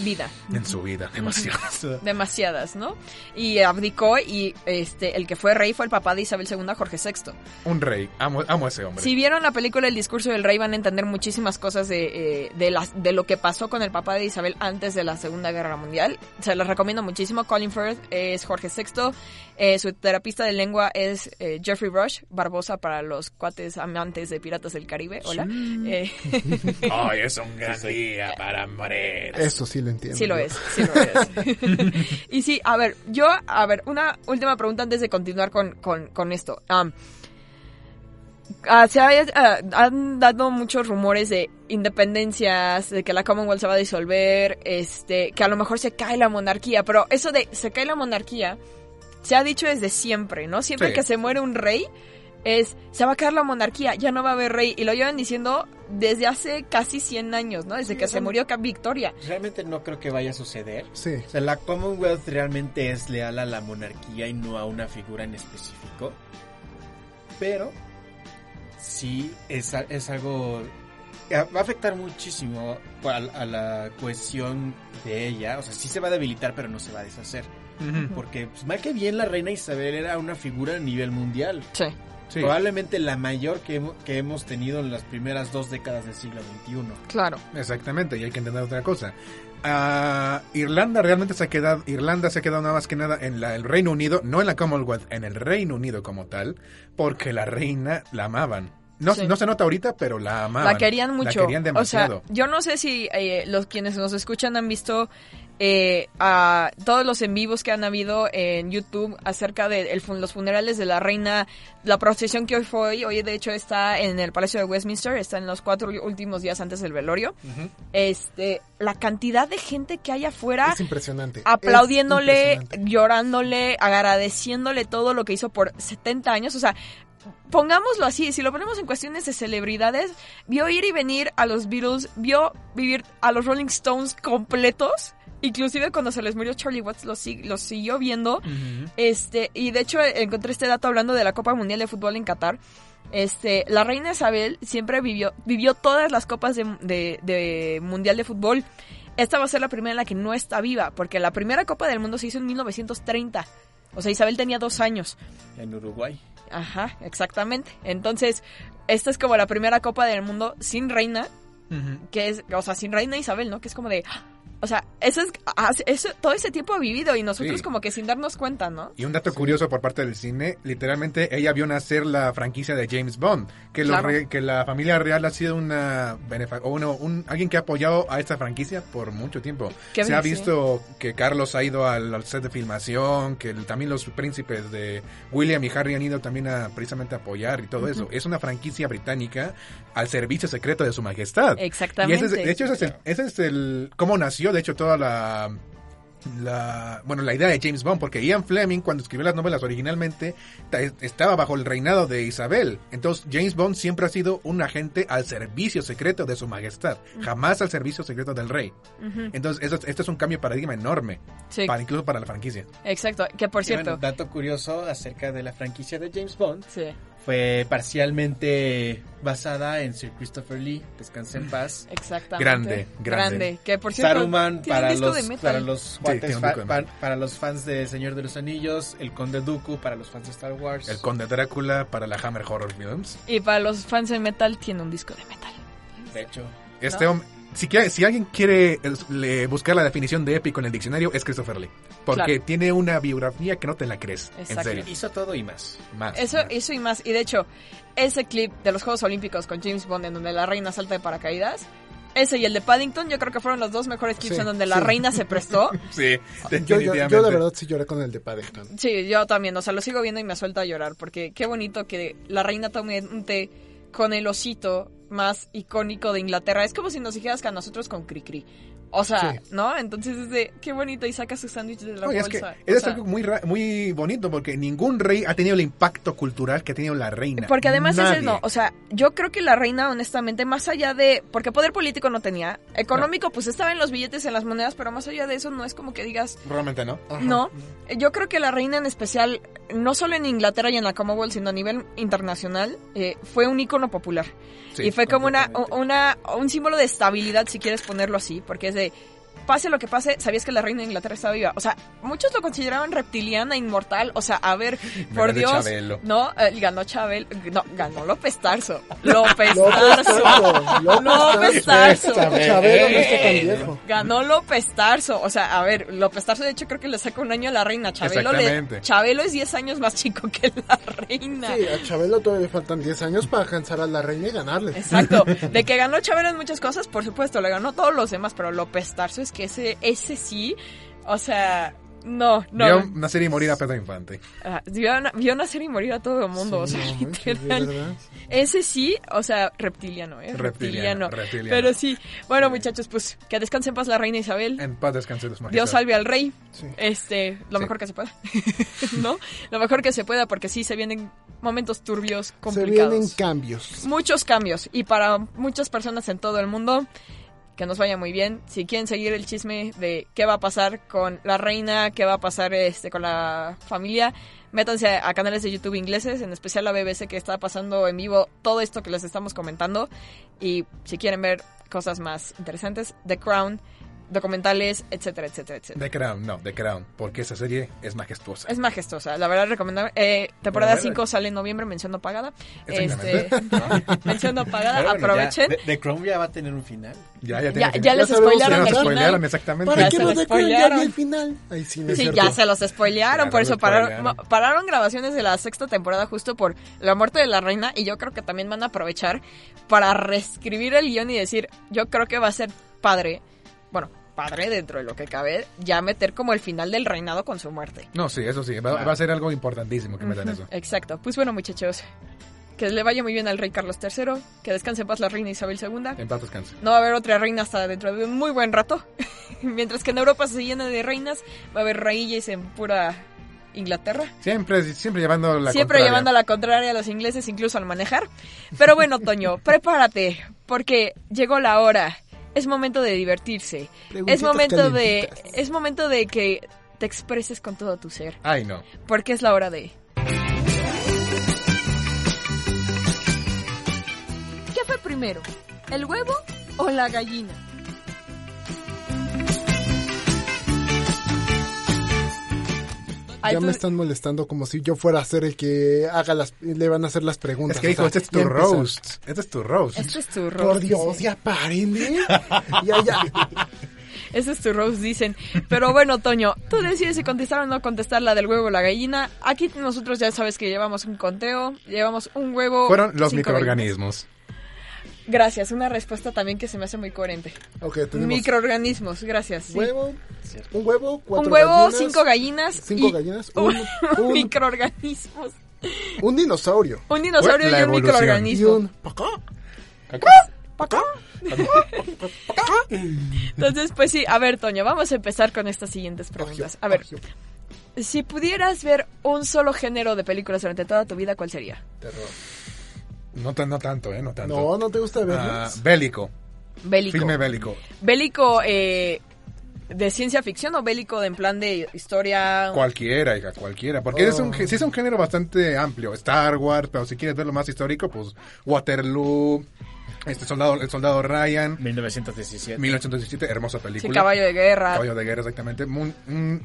Vida. en su vida. Demasiadas. Demasiadas, ¿no? Y abdicó y este el que fue rey fue el papá de Isabel II, Jorge VI. Un rey. Amo, amo a ese hombre. Si vieron la película El discurso del rey van a entender muchísimas cosas de, eh, de, las, de lo que pasó con el papá de Isabel antes de la Segunda Guerra Mundial. Se los recomiendo muchísimo. Colin Firth es Jorge VI. eh, su terapista de lengua es eh, Jeffrey Rush, Barbosa para los cuates amantes de Piratas del Caribe. Hola. Eh, Ay, es un gran día para morir. Eso sí lo entiendo. Sí lo es, sí lo es. y sí, a ver, yo, a ver, una última pregunta antes de continuar con, con, con esto. Am, ah, se ha- ah, han dado muchos rumores de independencias, de que la Commonwealth se va a disolver, este, que a lo mejor se cae la monarquía, pero eso de se cae la monarquía se ha dicho desde siempre, ¿no? Siempre Sí. que se muere un rey es se va a caer la monarquía, ya no va a haber rey y lo llevan diciendo desde hace casi 100 años, ¿no? Desde Sí, que se murió Victoria. Realmente no creo que vaya a suceder. Sí. O sea, la Commonwealth realmente es leal a la monarquía y no a una figura en específico. Pero sí es, es algo que va a afectar muchísimo a, a la cohesión de ella. O sea, sí se va a debilitar, pero no se va a deshacer. Porque, pues, mal que bien, la reina Isabel era una figura a nivel mundial. Sí. Sí. Probablemente la mayor que, hemo- que hemos tenido en las primeras dos décadas del siglo XXI. Claro. Exactamente, y hay que entender otra cosa. Ah, Irlanda realmente se ha quedado, Irlanda se ha quedado nada más que nada en la- el Reino Unido, no en la Commonwealth, en el Reino Unido como tal, porque la reina la amaban. No, Sí. no se nota ahorita, pero la amaban. La querían mucho. La querían demasiado. O sea, yo no sé si eh, los quienes nos escuchan han visto eh, a todos los en vivos que han habido en YouTube acerca de el los funerales de la reina, la procesión que hoy fue hoy, de hecho está en el Palacio de Westminster, está en los cuatro últimos días antes del velorio. Este, la cantidad de gente que hay afuera Es impresionante. aplaudiéndole, Es impresionante. llorándole, agradeciéndole todo lo que hizo por 70 años. O sea, pongámoslo así, si lo ponemos en cuestiones de celebridades, vio ir y venir a los Beatles, vio vivir a los Rolling Stones completos. Inclusive cuando se les murió Charlie Watts los, sig- los siguió viendo. Este, y de hecho eh, encontré este dato hablando de la Copa Mundial de Fútbol en Qatar. Este, la reina Isabel siempre vivió, vivió todas las copas de, de- de Mundial de Fútbol. Esta va a ser la primera en la que no está viva, porque la primera Copa del Mundo se hizo en 1930. O sea, Isabel tenía dos años. En Uruguay. Ajá, exactamente. Entonces, esta es como la primera Copa del Mundo sin reina, que es, o sea, sin reina Isabel, ¿no? Que es como de, ¡ah! O sea, eso es, ah, eso, todo ese tiempo ha vivido y nosotros Sí. como que sin darnos cuenta, ¿no? Y un dato curioso por parte del cine, literalmente ella vio nacer la franquicia de James Bond, que, los Claro. re- que la familia real ha sido una o uno- un, alguien que ha apoyado a esta franquicia por mucho tiempo. Qué Se ha bien, visto que Carlos ha ido al, al set de filmación, que el- también los príncipes de William y Harry han ido también a precisamente a apoyar y todo eso. Es una franquicia británica al servicio secreto de su majestad. Exactamente. Y ese es, de hecho, ese es, el, ese es el. ¿Cómo nació, de hecho, toda la. La, bueno, la idea de James Bond, porque Ian Fleming, cuando escribió las novelas originalmente, ta- estaba bajo el reinado de Isabel. Entonces, James Bond siempre ha sido un agente al servicio secreto de su majestad, jamás al servicio secreto del rey. Entonces, eso- esto es un cambio de paradigma enorme, Sí, para, incluso para la franquicia. exacto. Que por Y bueno, cierto, dato curioso acerca de la franquicia de James Bond. sí. Fue parcialmente basada en Sir Christopher Lee, descanse en paz. Exactamente. Grande, grande. Que por cierto, Saruman tiene un para los, para los guantes para los fans de Señor de los Anillos, el Conde Dooku para los fans de Star Wars. El Conde Drácula para la Hammer Horror Films. Y para los fans de metal tiene un disco de metal. de hecho, Este ¿No? hombre, si, quiere- si alguien quiere eh, le- buscar la definición de épico en el diccionario, es Christopher Lee. Porque Claro. tiene una biografía que no te la crees. En Exacto. serio. hizo todo y más. Más. Eso, más. eso y más. Y de hecho, ese clip de los Juegos Olímpicos con James Bond en donde la reina salta de paracaídas, ese y el de Paddington, yo creo que fueron los dos mejores clips Sí, en donde la reina se prestó. Sí, Yo, yo, yo de verdad sí lloré con el de Paddington. Sí, yo también, o sea, lo sigo viendo y me suelta a llorar, porque qué bonito que la reina tome un té con el osito más icónico de Inglaterra. Es como si nos dijeras que a nosotros con Cricri. O sea, Sí. ¿no? Entonces es de, qué bonito, y saca su sándwich de la Oye, es que bolsa. es sea, algo muy, muy bonito porque ningún rey ha tenido el impacto cultural que ha tenido la reina. Porque además Nadie. es eso, o sea, yo creo que la reina, honestamente, más allá de, porque poder político no tenía, económico, pues estaba en los billetes, en las monedas, pero más allá de eso no es como que digas, Realmente no. no. Yo creo que la reina en especial, no solo en Inglaterra y en la Commonwealth, sino a nivel internacional, eh, fue un ícono popular. Sí, y fue como una, una, un símbolo de estabilidad, si quieres ponerlo así, porque es de, pase lo que pase, sabías que la reina de Inglaterra estaba viva. O sea, muchos lo consideraban reptiliana, inmortal. O sea, a ver, por Dios. Chabelo. No, eh, ganó Chabel. No, ganó López Tarso. López Tarso. López Tarso. Chabelo no está tan viejo. Ganó López Tarso. O sea, a ver, López Tarso de hecho creo que le saca un año a la reina. Chabelo, le. Chabelo es 10 años más chico que la reina. Sí, a Chabelo todavía le faltan 10 años para alcanzar a la reina y ganarle. Exacto. De que ganó Chabelo en muchas cosas, por supuesto, le ganó todos los demás, pero López Tarso es que ese, ese sí, o sea, no, no. Vio nacer y morir a Pedro Infante. Ah, vio, vio nacer y morir a todo el mundo, o sea, Sí, no literal. Ese sí, o sea, reptiliano, ¿eh? Reptiliano, Reptiliano. reptiliano. Pero sí, bueno, muchachos, pues que descanse en paz la reina Isabel. En paz descanse los Dios salve al rey. Sí. Este, lo Sí. mejor que se pueda. ¿No? Lo mejor que se pueda, porque sí se vienen momentos turbios, Se complicados. vienen cambios. muchos cambios y para muchas personas en todo el mundo que nos vaya muy bien. Si quieren seguir el chisme de qué va a pasar con la reina, qué va a pasar este con la familia, métanse a, a canales de YouTube ingleses, en especial la BBC que está pasando en vivo todo esto que les estamos comentando y si quieren ver cosas más interesantes, The Crown documentales, etcétera, etcétera, etcétera. The Crown, no, The Crown, porque esa serie es majestuosa. Es majestuosa, la verdad recomendable. Eh, temporada Pero bueno. 5 sale en noviembre, mención no pagada. Este, ¿no? mención no pagada, bueno, aprovechen. ya, The, Crown ya va a tener un final. Ya, ya, Ya, tiene- ya les spoilearon el spoilearon final. exactamente. ¿Para Ya qué se no ya el final? Sí, no ya se los spoilearon, Ya por eso pararon, pararon grabaciones de la sexta temporada justo por la muerte de la reina y yo creo que también van a aprovechar para reescribir el guion y decir, yo creo que va a ser padre, bueno, padre dentro de lo que cabe, ya meter como el final del reinado con su muerte. No, sí, eso sí, va, va a ser algo importantísimo que metan eso. Exacto, pues bueno muchachos, que le vaya muy bien al rey Carlos III, que descanse en paz la reina Isabel II. En paz descanse. No va a haber otra reina hasta dentro de un muy buen rato. Mientras que en Europa se llena de reinas, va a haber reyes en pura Inglaterra. Siempre, siempre llevando la Siempre contraria. llevando a la contraria a los ingleses, incluso al manejar. Pero bueno, Toño, prepárate, porque llegó la hora. Es momento de divertirse. Es momento de, es momento de que te expreses con todo tu ser. Ay, no. Porque es la hora de. ¿Qué fue primero? ¿El huevo o la gallina? Ay, Ya tú- me están molestando como si yo fuera a ser el que haga las, le van a hacer las preguntas. Es que, hijo, o sea, este es tu roast. Este es tu roast. Este es tu roast. Por Dios, ya párenle. ya, ya. Ese es tu roast, dicen. Pero bueno, Toño, tú decides si contestar o no contestar la del huevo o la gallina. Aquí nosotros ya sabes que llevamos un conteo, llevamos un huevo. Fueron los microorganismos. gallinas. Gracias, una respuesta también que se me hace muy coherente. Ok, tenemos Microorganismos, gracias. sí. huevo, un huevo, cuatro Un huevo, gallinas, cinco gallinas. cinco y gallinas, un, un- un- microorganismos. un dinosaurio Un dinosaurio La y un evolución. y microorganismo. un... ¿Pacá? ¿Pacá? Entonces, pues sí, a ver, Toño, vamos a empezar con estas siguientes preguntas. A ver, si pudieras ver un solo género de películas durante toda tu vida, ¿cuál sería? No, no tanto, ¿eh? No tanto. No, no te gusta Ah, verlos. bélico. Bélico. Filme bélico. Bélico eh, de ciencia ficción o bélico de en plan de historia. Cualquiera, hija, cualquiera. Porque es un, sí es un género bastante amplio. Star Wars, pero si quieres verlo más histórico, pues Waterloo, este soldado, el soldado Ryan, 1917. 1917, hermosa Sí, película. caballo de guerra. Caballo de guerra, exactamente.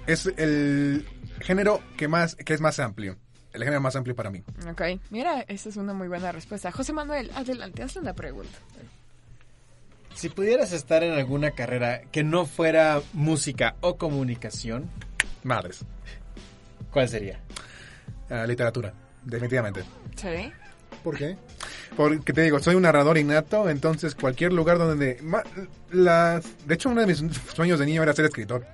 Es el género que más, que es más amplio. El género más amplio para mí. Ok, mira, esa es una muy buena respuesta. José Manuel, adelante, hazle una pregunta. Si pudieras estar en alguna carrera que no fuera música o comunicación, Madres. ¿cuál sería? Ah, literatura, definitivamente. Sí. ¿Por qué? Porque te digo, soy un narrador innato, entonces cualquier lugar donde... ma- las, de hecho, uno de mis sueños de niño era ser escritor.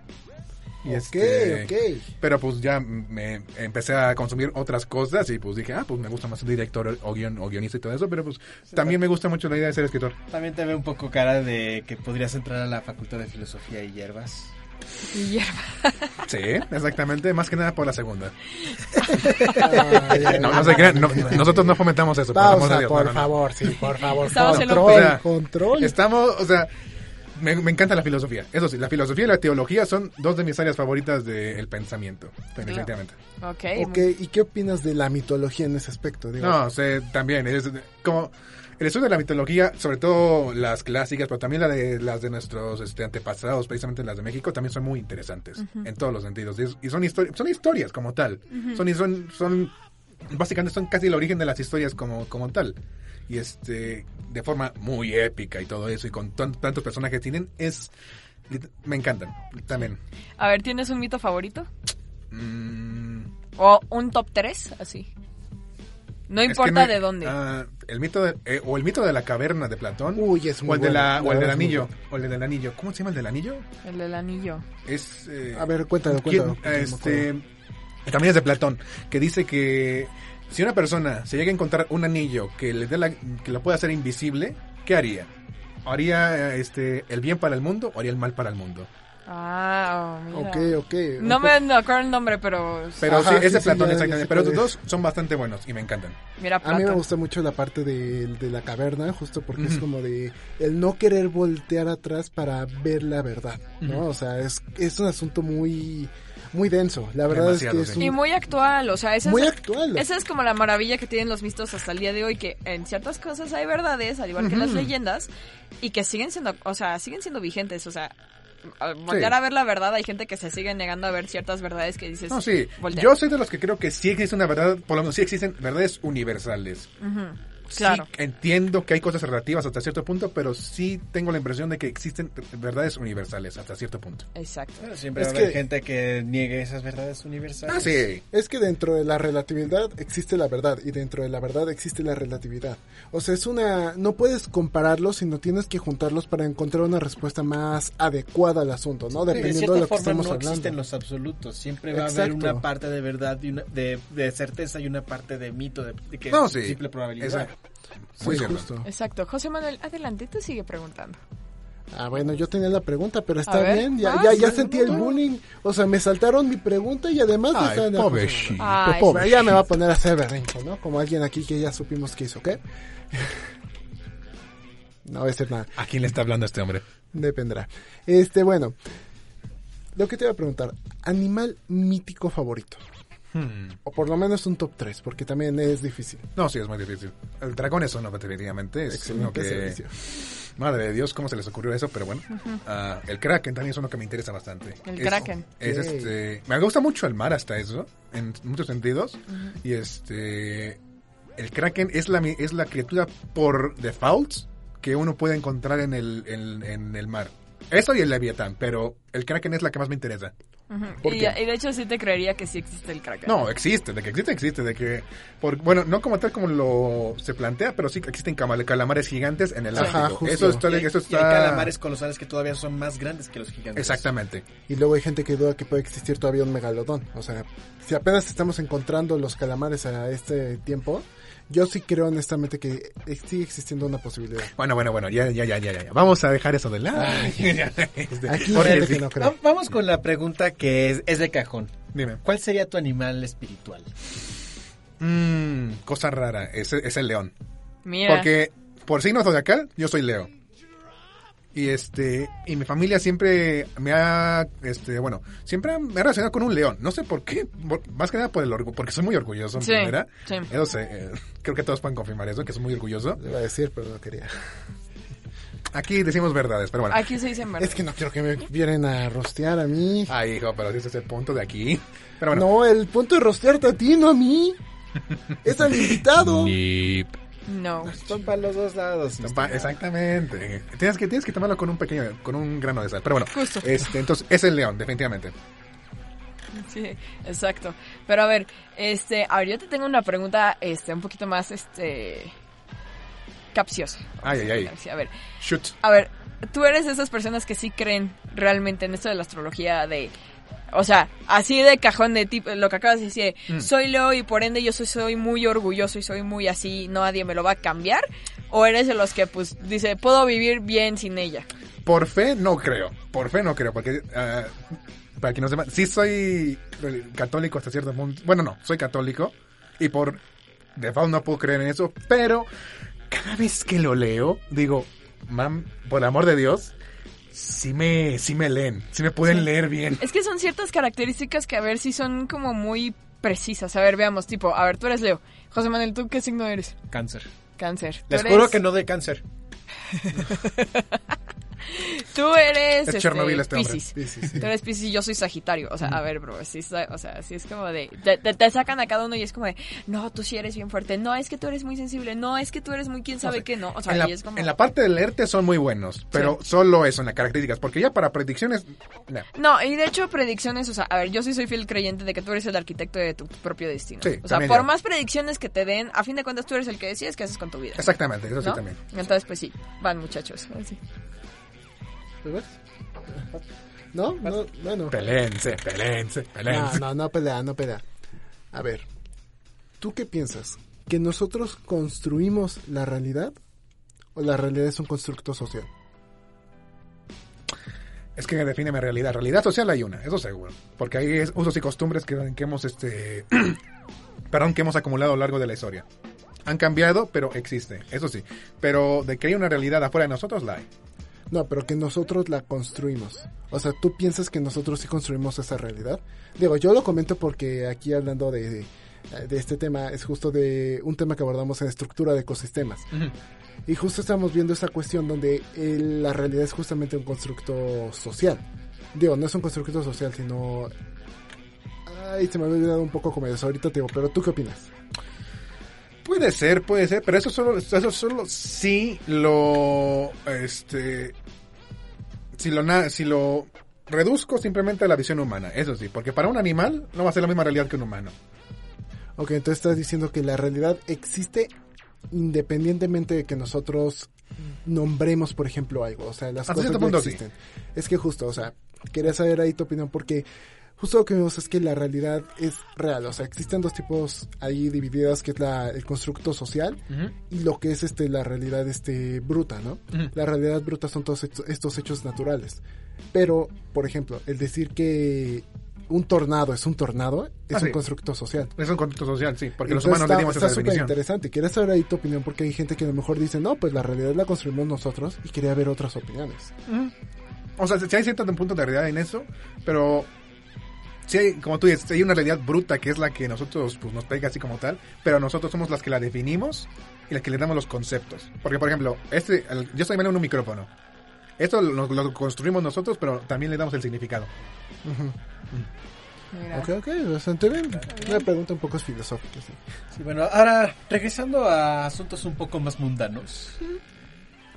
Y ok, este, ok. Pero pues ya me empecé a consumir otras cosas y pues dije, ah, pues me gusta más ser director o, guion, o guionista y todo eso, pero pues también me gusta mucho la idea de ser escritor. También te veo un poco cara de que podrías entrar a la Facultad de Filosofía y Hierbas. Y hierba. Sí, exactamente, más que nada por la segunda. Ay, No, no se crean, no- nosotros no fomentamos eso. por Dios, no, favor, sí, por favor. Estamos en lo control, control. Estamos, o sea, me, me encanta la filosofía. Eso sí, la filosofía y la teología son dos de mis áreas favoritas del pensamiento, definitivamente. Ok. Ok, ¿y qué opinas de la mitología en ese aspecto? Digo, No, sé, también, es como el estudio de la mitología, sobre todo las clásicas, pero también la de, las de nuestros este, antepasados, precisamente las de México, también son muy interesantes en todos los sentidos. Y, son, histori- son historias como tal. son, y son, son, básicamente son casi el origen de las historias como, como tal. Y este, de forma muy épica y todo eso, y con tan- tantos personajes tienen, es, me encantan también. A ver, ¿tienes un mito favorito? Mm, ¿O un top 3? Así. No es que importa me- de dónde. ah, el mito de, eh, o el mito de la caverna de Platón. Uy, es O muy el, de la, bueno, o el del muy anillo. O el del anillo. ¿Cómo se llama el del anillo? El del anillo. Es. eh, A ver, cuéntalo, cuéntalo. me este. También es de Platón. Que dice que si una persona se llega a encontrar un anillo que le dé la, que lo pueda hacer invisible, ¿qué haría? ¿Haría eh, este el bien para el mundo o haría el mal para el mundo? Ah, oh, mira. Ok, ok. No me no acuerdo el nombre, pero... Pero Ajá, sí, es de sí, Platón, ya exactamente. Pero es. dos son bastante buenos y me encantan. Mira, A mí me Platón. gusta mucho la parte de, de la caverna, justo porque es como de el no querer voltear atrás para ver la verdad, ¿no? O sea, es, es un asunto muy muy denso. La verdad es que es un- Y muy actual, o sea, esa muy es, actual. esa es como la maravilla que tienen los mistos hasta el día de hoy, que en ciertas cosas hay verdades, al igual que las leyendas, y que siguen siendo, o sea, siguen siendo vigentes, o sea, voltear a ver la verdad, hay gente que se sigue negando a ver ciertas verdades que dices. No, sí. Yo soy de los que creo que sí existe una verdad, por lo menos sí existen verdades universales. Claro. Sí, entiendo que hay cosas relativas hasta cierto punto, pero sí tengo la impresión de que existen verdades universales hasta cierto punto. Exacto. Siempre Es va a haber que- gente que niegue esas verdades universales. Ah, sí. Es que dentro de la relatividad existe la verdad y dentro de la verdad existe la relatividad. O sea, es una... No puedes compararlos, sino tienes que juntarlos para encontrar una respuesta más adecuada al asunto, ¿no? de Dependiendo de cierta lo que forma estamos no hablando. existen los absolutos. Siempre va a haber una parte de verdad, y una, de, de certeza y una parte de mito, de, de que No, es sí. simple probabilidad. Exacto. Sí, Muy cierto. justo. Exacto. José Manuel, adelante, tú sigue preguntando. Ah, bueno, yo tenía la pregunta, pero está ver. bien. Ya, Ah, ya, sí, sentí el no. bullying. O sea, me saltaron mi pregunta y además me Ay, Pobre, ya me va a poner a hacer berrinche, ¿no? Como alguien aquí que ya supimos que hizo, ¿ok? no voy a decir nada. ¿A quién le está hablando este hombre? Dependerá. Este, bueno. Lo que te iba a preguntar, animal mítico favorito. Hmm. O por lo menos un top 3, porque también es difícil. No, sí, es muy difícil. El dragón es uno, definitivamente. Es uno Excelente que... servicio. Madre de Dios, ¿cómo se les ocurrió eso? Pero bueno. Ah, el Kraken también es uno que me interesa bastante. El Es- Kraken. Es, este... Me gusta mucho el mar hasta eso, en muchos sentidos. Y este... El Kraken es la, mi- es la criatura por default que uno puede encontrar en el, en, en el mar. Eso y el Leviatán, pero el Kraken es la que más me interesa. Ujú. ¿Por Y, qué? y de hecho sí te creería que sí existe el Kraken. No, existe, de que existe, existe, de que, por, bueno, no como tal como lo se plantea, pero sí que existen calamares gigantes en el Ajá, justo. Eso está, Y hay, eso y está... hay calamares colosales que todavía son más grandes que los gigantes. Exactamente. Y luego hay gente que duda que puede existir todavía un megalodón. O sea, si apenas estamos encontrando los calamares a este tiempo, yo sí creo honestamente que sigue existiendo una posibilidad. Bueno, bueno, bueno, ya, ya, ya, ya, ya. Vamos a dejar eso de lado. Este, Aquí sí. que no cree. Vamos con la pregunta que es, es de cajón. Dime. ¿Cuál sería tu animal espiritual? Mm, cosa rara, es, es el león. Mira. Porque por signo zodiacal, yo soy Leo. Y este, y mi familia siempre me ha, este, bueno, siempre me ha relacionado con un león. No sé por qué, por- más que nada por el orgullo, porque soy muy orgulloso en Sí, primera. sí. Eso sé, eh, creo que todos pueden confirmar eso, que soy muy orgulloso. Le iba a decir, pero no quería. Aquí decimos verdades, pero bueno. Aquí se dicen verdad. Es que no quiero que me vienen a rostear a mí. Ay, hijo, pero ese es el punto de aquí. Pero bueno. No, el punto es rostearte a ti, no a mí. Es al invitado. No. Son para los dos lados. Pa- Exactamente. Tienes que, tienes que tomarlo con un pequeño, con un grano de sal. Pero bueno, Justo. este, entonces es el león, definitivamente. Sí, exacto. Pero a ver, este, a ver, yo te tengo una pregunta, este, un poquito más, este, capciosa. Ay, ay, ay. A ver, Shoot. a ver, tú eres de esas personas que sí creen realmente en esto de la astrología de, o sea, así de cajón de tipo, lo que acabas de decir, Mm. soy Leo y por ende yo soy, soy muy orgulloso y soy muy así, nadie me lo va a cambiar, o eres de los que pues dice, puedo vivir bien sin ella. Por fe no creo. Por fe no creo, porque ah, para que no sepan, sí soy eh, católico hasta cierto punto. Bueno, no, soy católico y por default no puedo creer en eso, pero cada vez que lo leo, digo, mam, por amor de Dios, sí me, sí me leen, sí me pueden leer bien. Es que son ciertas características que a ver si son como muy precisas. A ver, veamos, tipo, a ver, tú eres Leo. José Manuel, ¿tú qué signo eres? Cáncer. Cáncer. Les eres- juro que no de cáncer. Tú eres Es este, Chernobyl este. Sí, sí. Tú eres Piscis y yo soy Sagitario. O sea, a ver, bro, sí, o sea, sí es como de... Te, te- te sacan a cada uno y es como de... No, tú sí eres bien fuerte. No, es que tú eres muy sensible. No, es que tú eres muy quién sabe qué. No, o sea, en, la, y es como... en la parte de leerte son muy buenos, pero solo eso en las características, porque ya para predicciones, no. No, y de hecho predicciones, o sea, a ver, yo sí soy fiel creyente de que tú eres el arquitecto de tu propio destino. Sí, o sea, por más predicciones que te den, a fin de cuentas tú eres el que decides qué haces con tu vida. exactamente, eso sí ¿no? también. Entonces, pues sí, van muchachos. Así. ¿Lo ves? ¿No? No, bueno. Pelense, pelense, No, pelense. no, no pelea, no pelea. A ver, ¿tú qué piensas? ¿Que nosotros construimos la realidad? ¿O la realidad es un constructo social? Es que define mi realidad. Realidad social hay una, eso seguro. Porque hay usos y costumbres que, que hemos, este, perdón, que hemos acumulado a lo largo de la historia. Han cambiado, pero existe, eso sí. Pero de que hay una realidad afuera de nosotros, la hay. No, pero que nosotros la construimos. O sea, ¿tú piensas que nosotros sí construimos esa realidad? Digo, yo lo comento porque aquí hablando de, de, de este tema es justo de un tema que abordamos en estructura de ecosistemas. Y justo estamos viendo esa cuestión donde el- la realidad es justamente un constructo social. Digo, no es un constructo social, sino... Ay, se me había olvidado un poco como eso. Ahorita te digo, pero ¿tú qué opinas? Puede ser, puede ser, pero eso solo, eso solo si lo, este, si lo, si lo reduzco simplemente a la visión humana, eso sí, porque para un animal no va a ser la misma realidad que un humano. Ok, entonces estás diciendo que la realidad existe independientemente de que nosotros nombremos, por ejemplo, algo. O sea, las Hasta cosas ya punto, sí. existen. Es que justo, o sea, quería saber ahí tu opinión porque justo lo que vemos es que la realidad es real. O sea, existen dos tipos ahí divididas, que es la, el constructo social y lo que es este la realidad este bruta, ¿no? Ujú. La realidad bruta son todos estos, hechos naturales. Pero, por ejemplo, el decir que un tornado es un tornado es Ah, un sí. constructo social. Es un contexto social, sí, porque los Entonces humanos está, le dimos está esa súper interesante. Quería saber ahí tu opinión porque hay gente que a lo mejor dice, no, pues la realidad la construimos nosotros y quería ver otras opiniones. O sea, si hay cierto punto de realidad en eso, pero sí hay, como tú dices, hay una realidad bruta que es la que nosotros pues, nos pega así como tal, pero nosotros somos las que la definimos y las que le damos los conceptos. Porque, por ejemplo, este, el- yo estoy viendo un micrófono. Esto lo, lo construimos nosotros, pero también le damos el significado. Mira. Ok, ok, bastante bien. Una pregunta un poco filosófica, sí. Sí, bueno, ahora regresando a asuntos un poco más mundanos.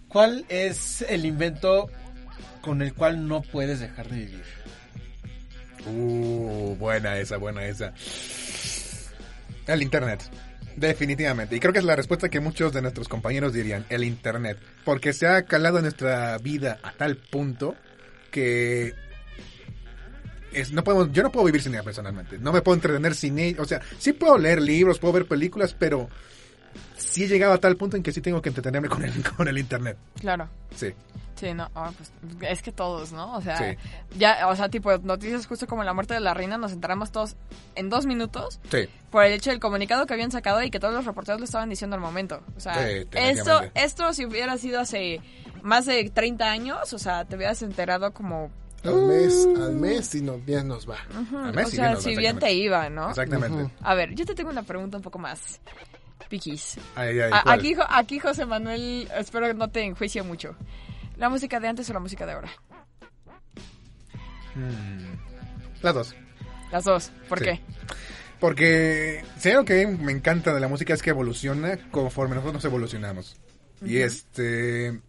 ¿Cuál es el invento con el cual no puedes dejar de vivir? Uh, buena esa, buena esa. El Internet. Definitivamente. Y creo que es la respuesta que muchos de nuestros compañeros dirían, el Internet. Porque se ha calado en nuestra vida a tal punto que... Es, no podemos, yo no puedo vivir sin ella personalmente. No me puedo entretener sin ella. O sea, sí puedo leer libros, puedo ver películas, pero sí he llegado a tal punto en que sí tengo que entretenerme con el, con el Internet. Claro. Sí. Sí, no, ah, pues es que todos, ¿no? O sea, Sí. ya, o sea, tipo, noticias justo como la muerte de la reina, nos enteramos todos en dos minutos Sí. por el hecho del comunicado que habían sacado y que todos los reporteros lo estaban diciendo al momento. O sea, Sí, esto, esto si hubiera sido hace más de 30 años, o sea, te hubieras enterado como... Al mes, al mes, y no, bien nos va. ujú, Al mes o sea, si bien te iba, ¿no? Exactamente. A ver, yo te tengo una pregunta un poco más piquis. Aquí, Jo- aquí José Manuel, espero que no te enjuicie mucho. ¿La música de antes o la música de ahora? Mm. Las dos. Las dos. ¿Por Sí. qué? Porque si algo que me encanta de la música es que evoluciona conforme nosotros evolucionamos. Y este...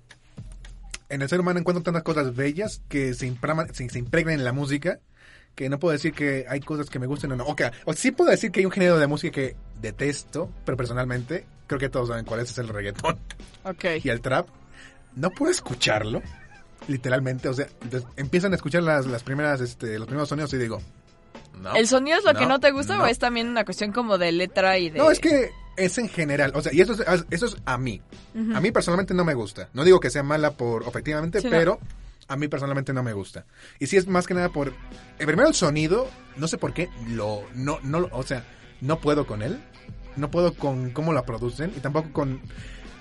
En el ser humano encuentro tantas cosas bellas que se, se impregnan en la música que no puedo decir que hay cosas que me gusten o no. O, que- o sí puedo decir que hay un género de música que detesto, pero personalmente creo que todos saben cuál es, es el reggaetón Ok. y el trap. No puedo escucharlo, literalmente. O sea, empiezan a escuchar las, las primeras, este, los primeros sonidos y digo... No, ¿El sonido es lo que no, no te gusta no. o es también una cuestión como de letra y de... No, es que es en general, o sea, y eso es, eso es a mí. Ujú. A mí personalmente no me gusta. No digo que sea mala por efectivamente, Sí, no. A mí personalmente no me gusta. Y sí es más que nada por eh, primero el sonido, no sé por qué lo no no o sea, no puedo con él. No puedo con cómo la producen y tampoco con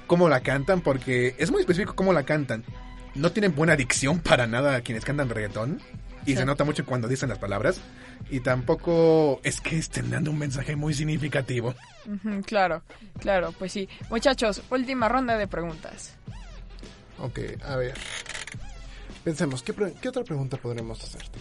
cómo la cantan porque es muy específico cómo la cantan. No tienen buena dicción para nada quienes cantan reggaetón y Sí. se nota mucho cuando dicen las palabras y tampoco es que estén dando un mensaje muy significativo. Claro, claro, pues sí. Muchachos, última ronda de preguntas. Ok, a ver. Pensemos, ¿qué, qué otra pregunta podremos hacerte?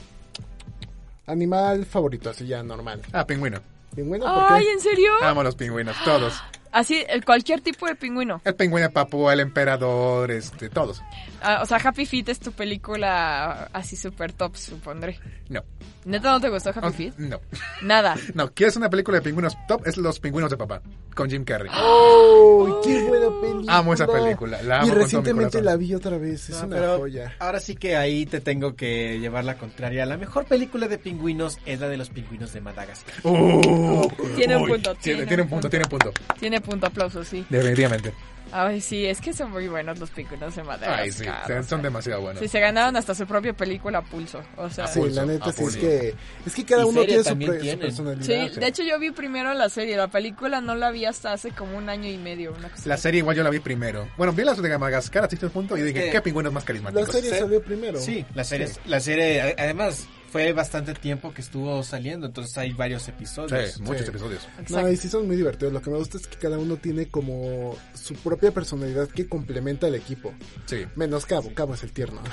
Animal favorito, así ya normal. Ah, pingüino. ¿Pingüino? ¿Por Ay, qué? ¿en serio? Amo los pingüinos, todos. Así, el- cualquier tipo de pingüino. El pingüino de Papúa, el emperador, este, todos. Ah, o sea, Happy Feet es tu película así super top, supondré. No. ¿Neta no te gustó Happy Oh, Feet? No. Nada. No, ¿quieres una película de pingüinos top? Es Los pingüinos de papá, con Jim Carrey. ¡Oh! ¡Qué buena película! Amo esa película, la amo y con todo mi recientemente la vi otra vez, es No, una pero joya. Ahora sí que ahí te tengo que llevar la contraria. La mejor película de pingüinos es la de los pingüinos de Madagascar. Uh, Tiene un punto, Tiene, tiene tiene un un punto, punto. tiene un punto. Tiene punto aplauso, sí. Definitivamente. Ay, sí, es que son muy buenos los pingüinos de Madagascar. Ay, sí, o son, demasiado buenos. Sí, se ganaron hasta su propia película a pulso. O sea, Sí, pulso, la neta sí es que es que cada uno serie tiene su, personalidad. Sí, de hecho yo vi primero la serie, la película no la vi hasta hace como un año y medio. Una cosa La así. serie igual yo la vi primero. Bueno, vi las de Madagascar a cierto punto y dije, que- ¿qué pingüinos más la carismáticos? serie Sí. salió primero. Sí, la serie, la serie, además, fue bastante tiempo que estuvo saliendo, entonces hay varios episodios. Sí, muchos Sí. episodios. No, y sí son muy divertidos. Lo que me gusta es que cada uno tiene como su propia personalidad que complementa al equipo. Sí. Menos Cabo, Cabo es el tierno.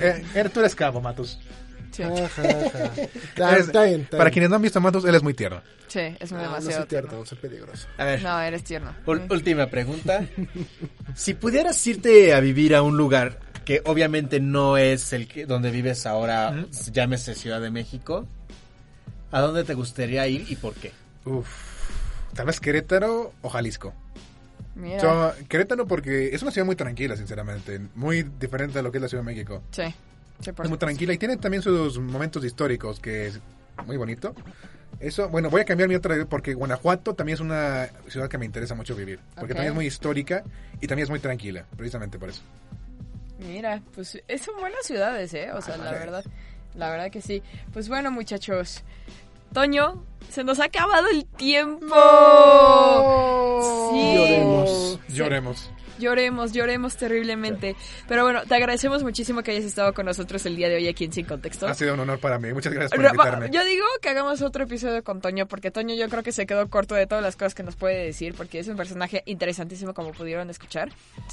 Eh, eh, tú eres cabo, Matus. Sí, Ajá, ajá. Está, Eres- está bien, está Para bien. quienes no han visto a Matus, él es muy tierno. sí, es muy Ah, no demasiado soy tierno, soy peligroso. A ver, No, eres tierno. ul- última pregunta. si pudieras irte a vivir a un lugar que obviamente no es el que donde vives ahora, llámese Ciudad de México, ¿a dónde te gustaría ir y por qué? Uf. Tal vez Querétaro o Jalisco. Mira. So, Querétaro porque es una ciudad muy tranquila, sinceramente. Muy diferente a lo que es la Ciudad de México. Sí. Sí, por Es muy tranquila y tiene también sus momentos históricos, que es muy bonito. Eso, bueno, voy a cambiar mi otra porque Guanajuato también es una ciudad que me interesa mucho vivir. Porque también es muy histórica y también es muy tranquila, precisamente por eso. Mira, pues es- son buenas ciudades, ¿eh? O sea, la verdad, la verdad que sí. Pues bueno, muchachos. Toño, se nos ha acabado el tiempo. Sí. Lloremos. Sí. Lloremos. Lloremos, lloremos terriblemente. Pero bueno, te agradecemos muchísimo que hayas estado con nosotros el día de hoy aquí en Sin Contexto. Ha sido un honor para mí. Muchas gracias por Pero, invitarme. yo digo que hagamos otro episodio con Toño, porque Toño yo creo que se quedó corto de todas las cosas que nos puede decir, porque es un personaje interesantísimo como pudieron escuchar.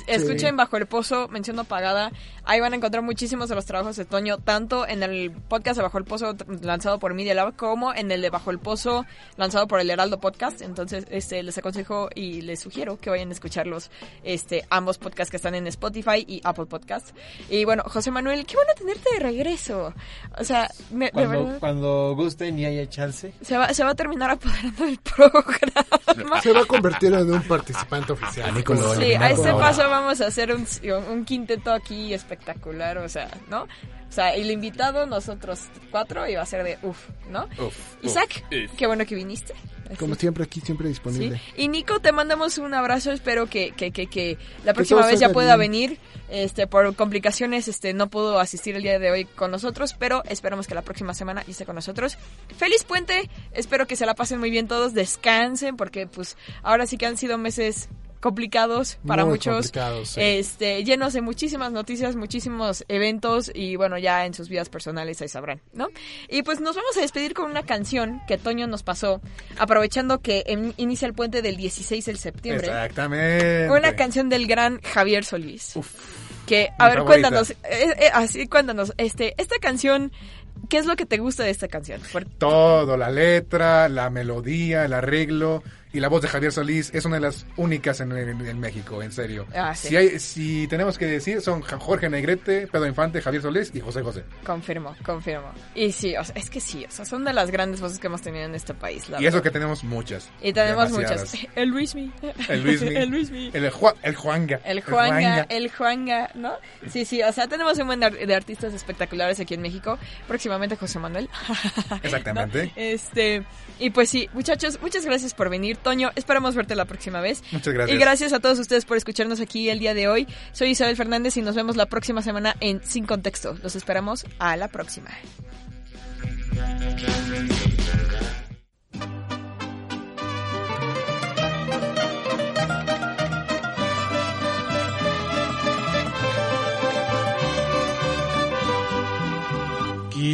Escuchen Bajo el Pozo, mención pagada, ahí van a encontrar muchísimos de los trabajos de Toño, tanto en el podcast de Bajo el Pozo lanzado por Media Lab, como en el de Bajo el Pozo lanzado por el Heraldo Podcast. Entonces, este les aconsejo y les sugiero que vayan a escucharlos, este, ambos podcasts que están en Spotify y Apple Podcast. Y bueno, José Manuel, qué bueno tenerte de regreso. O sea, me- de Cuando, verdad. cuando gusten y haya chance. Se va, se va a terminar apoderando del programa. Se va a convertir en un participante oficial. Sí, a este paso vamos a hacer un, un quinteto aquí espectacular, o sea, ¿no? O sea, el invitado, nosotros cuatro, va a ser de uff, ¿no? Isaac, qué bueno que viniste. Como siempre aquí, siempre Sí. disponible. Y Nico, te mandamos un abrazo. Espero que, que, que, que la próxima vez ya pueda bien. venir. Este, por complicaciones, este, no pudo asistir el día de hoy con nosotros, pero esperamos que la próxima semana esté con nosotros. Feliz puente. Espero que se la pasen muy bien todos. Descansen, porque pues ahora sí que han sido meses complicados para Muy muchos. complicados, sí. Este, llenos de muchísimas noticias, muchísimos eventos y bueno, ya en sus vidas personales ahí sabrán, ¿no? Y pues nos vamos a despedir con una canción que Toño nos pasó, aprovechando que em- inicia el puente del 16 de septiembre. Exactamente. Una canción del gran Javier Solís. Que, a ver, favorita. cuéntanos, eh, eh, así, cuéntanos, este, esta canción, ¿qué es lo que te gusta de esta canción? Todo, la letra, la melodía, el arreglo y la voz de Javier Solís es una de las únicas en, en- en México, en serio. Ah, sí. si, hay, si tenemos que decir, son Jorge Negrete, Pedro Infante, Javier Solís y José José. Confirmo, confirmo. Y sí, o sea, es que sí, o sea, son de las grandes voces que hemos tenido en este país. la Y eso que tenemos muchas. Y tenemos demasiadas. muchas. El Luismi. El Luismi. el Luismi. El, Juan, el Juanga. El Juanga, el Juanga, ¿no? Sí, sí, o sea, tenemos un buen de, de artistas espectaculares aquí en México. Próximamente José Manuel. Exactamente. ¿No? Este, y pues sí, muchachos, muchas gracias por venir. Toño, esperamos verte la próxima vez. Muchas gracias. Y gracias a todos ustedes por escucharnos aquí el día de hoy. Soy Isabel Fernández y nos vemos la próxima semana en Sin Contexto. Los esperamos a la próxima.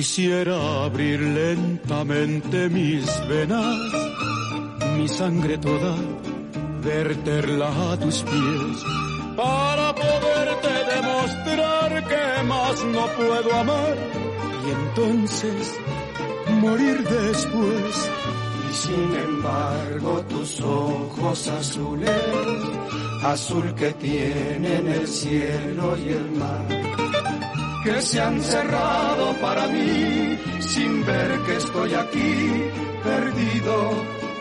Quisiera abrir lentamente mis venas, mi sangre toda, verterla a tus pies, para poderte demostrar que más no puedo amar y entonces morir después. Y sin embargo tus ojos azules, azul que tienen el cielo y el mar que se han cerrado para mí sin ver que estoy aquí perdido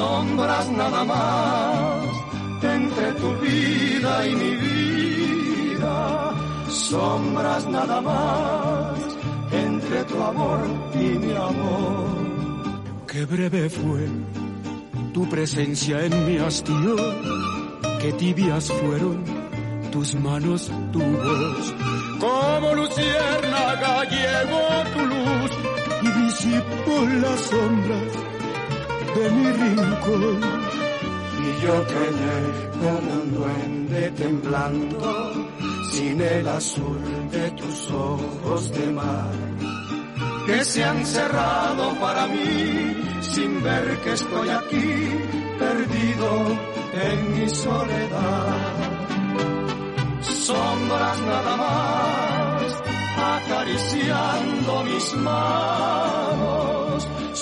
Sombras nada más entre tu vida y mi vida, sombras nada más entre tu amor y mi amor. Qué breve fue tu presencia en mi hastío, qué tibias fueron tus manos, tu voz. Como luciérnaga llegó tu luz y disipó las sombras de mi rincón. Y yo quedé como un duende temblando, sin el azul de tus ojos de mar, que se han cerrado para mí, sin ver que estoy aquí, perdido en mi soledad. Sombras nada más, acariciando mis manos,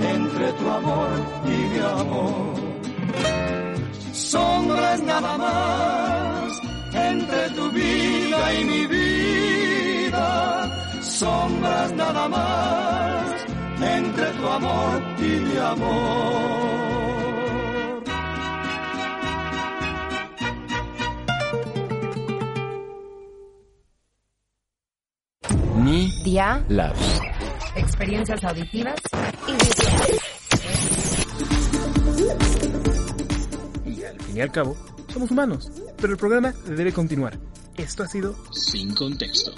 entre tu amor y mi amor. Sombras nada más entre tu vida y mi vida. Sombras nada más entre tu amor y mi amor. Labs. Experiencias auditivas y visuales. Y al fin y al cabo, somos humanos, pero el programa debe continuar. Esto ha sido Sin Contexto.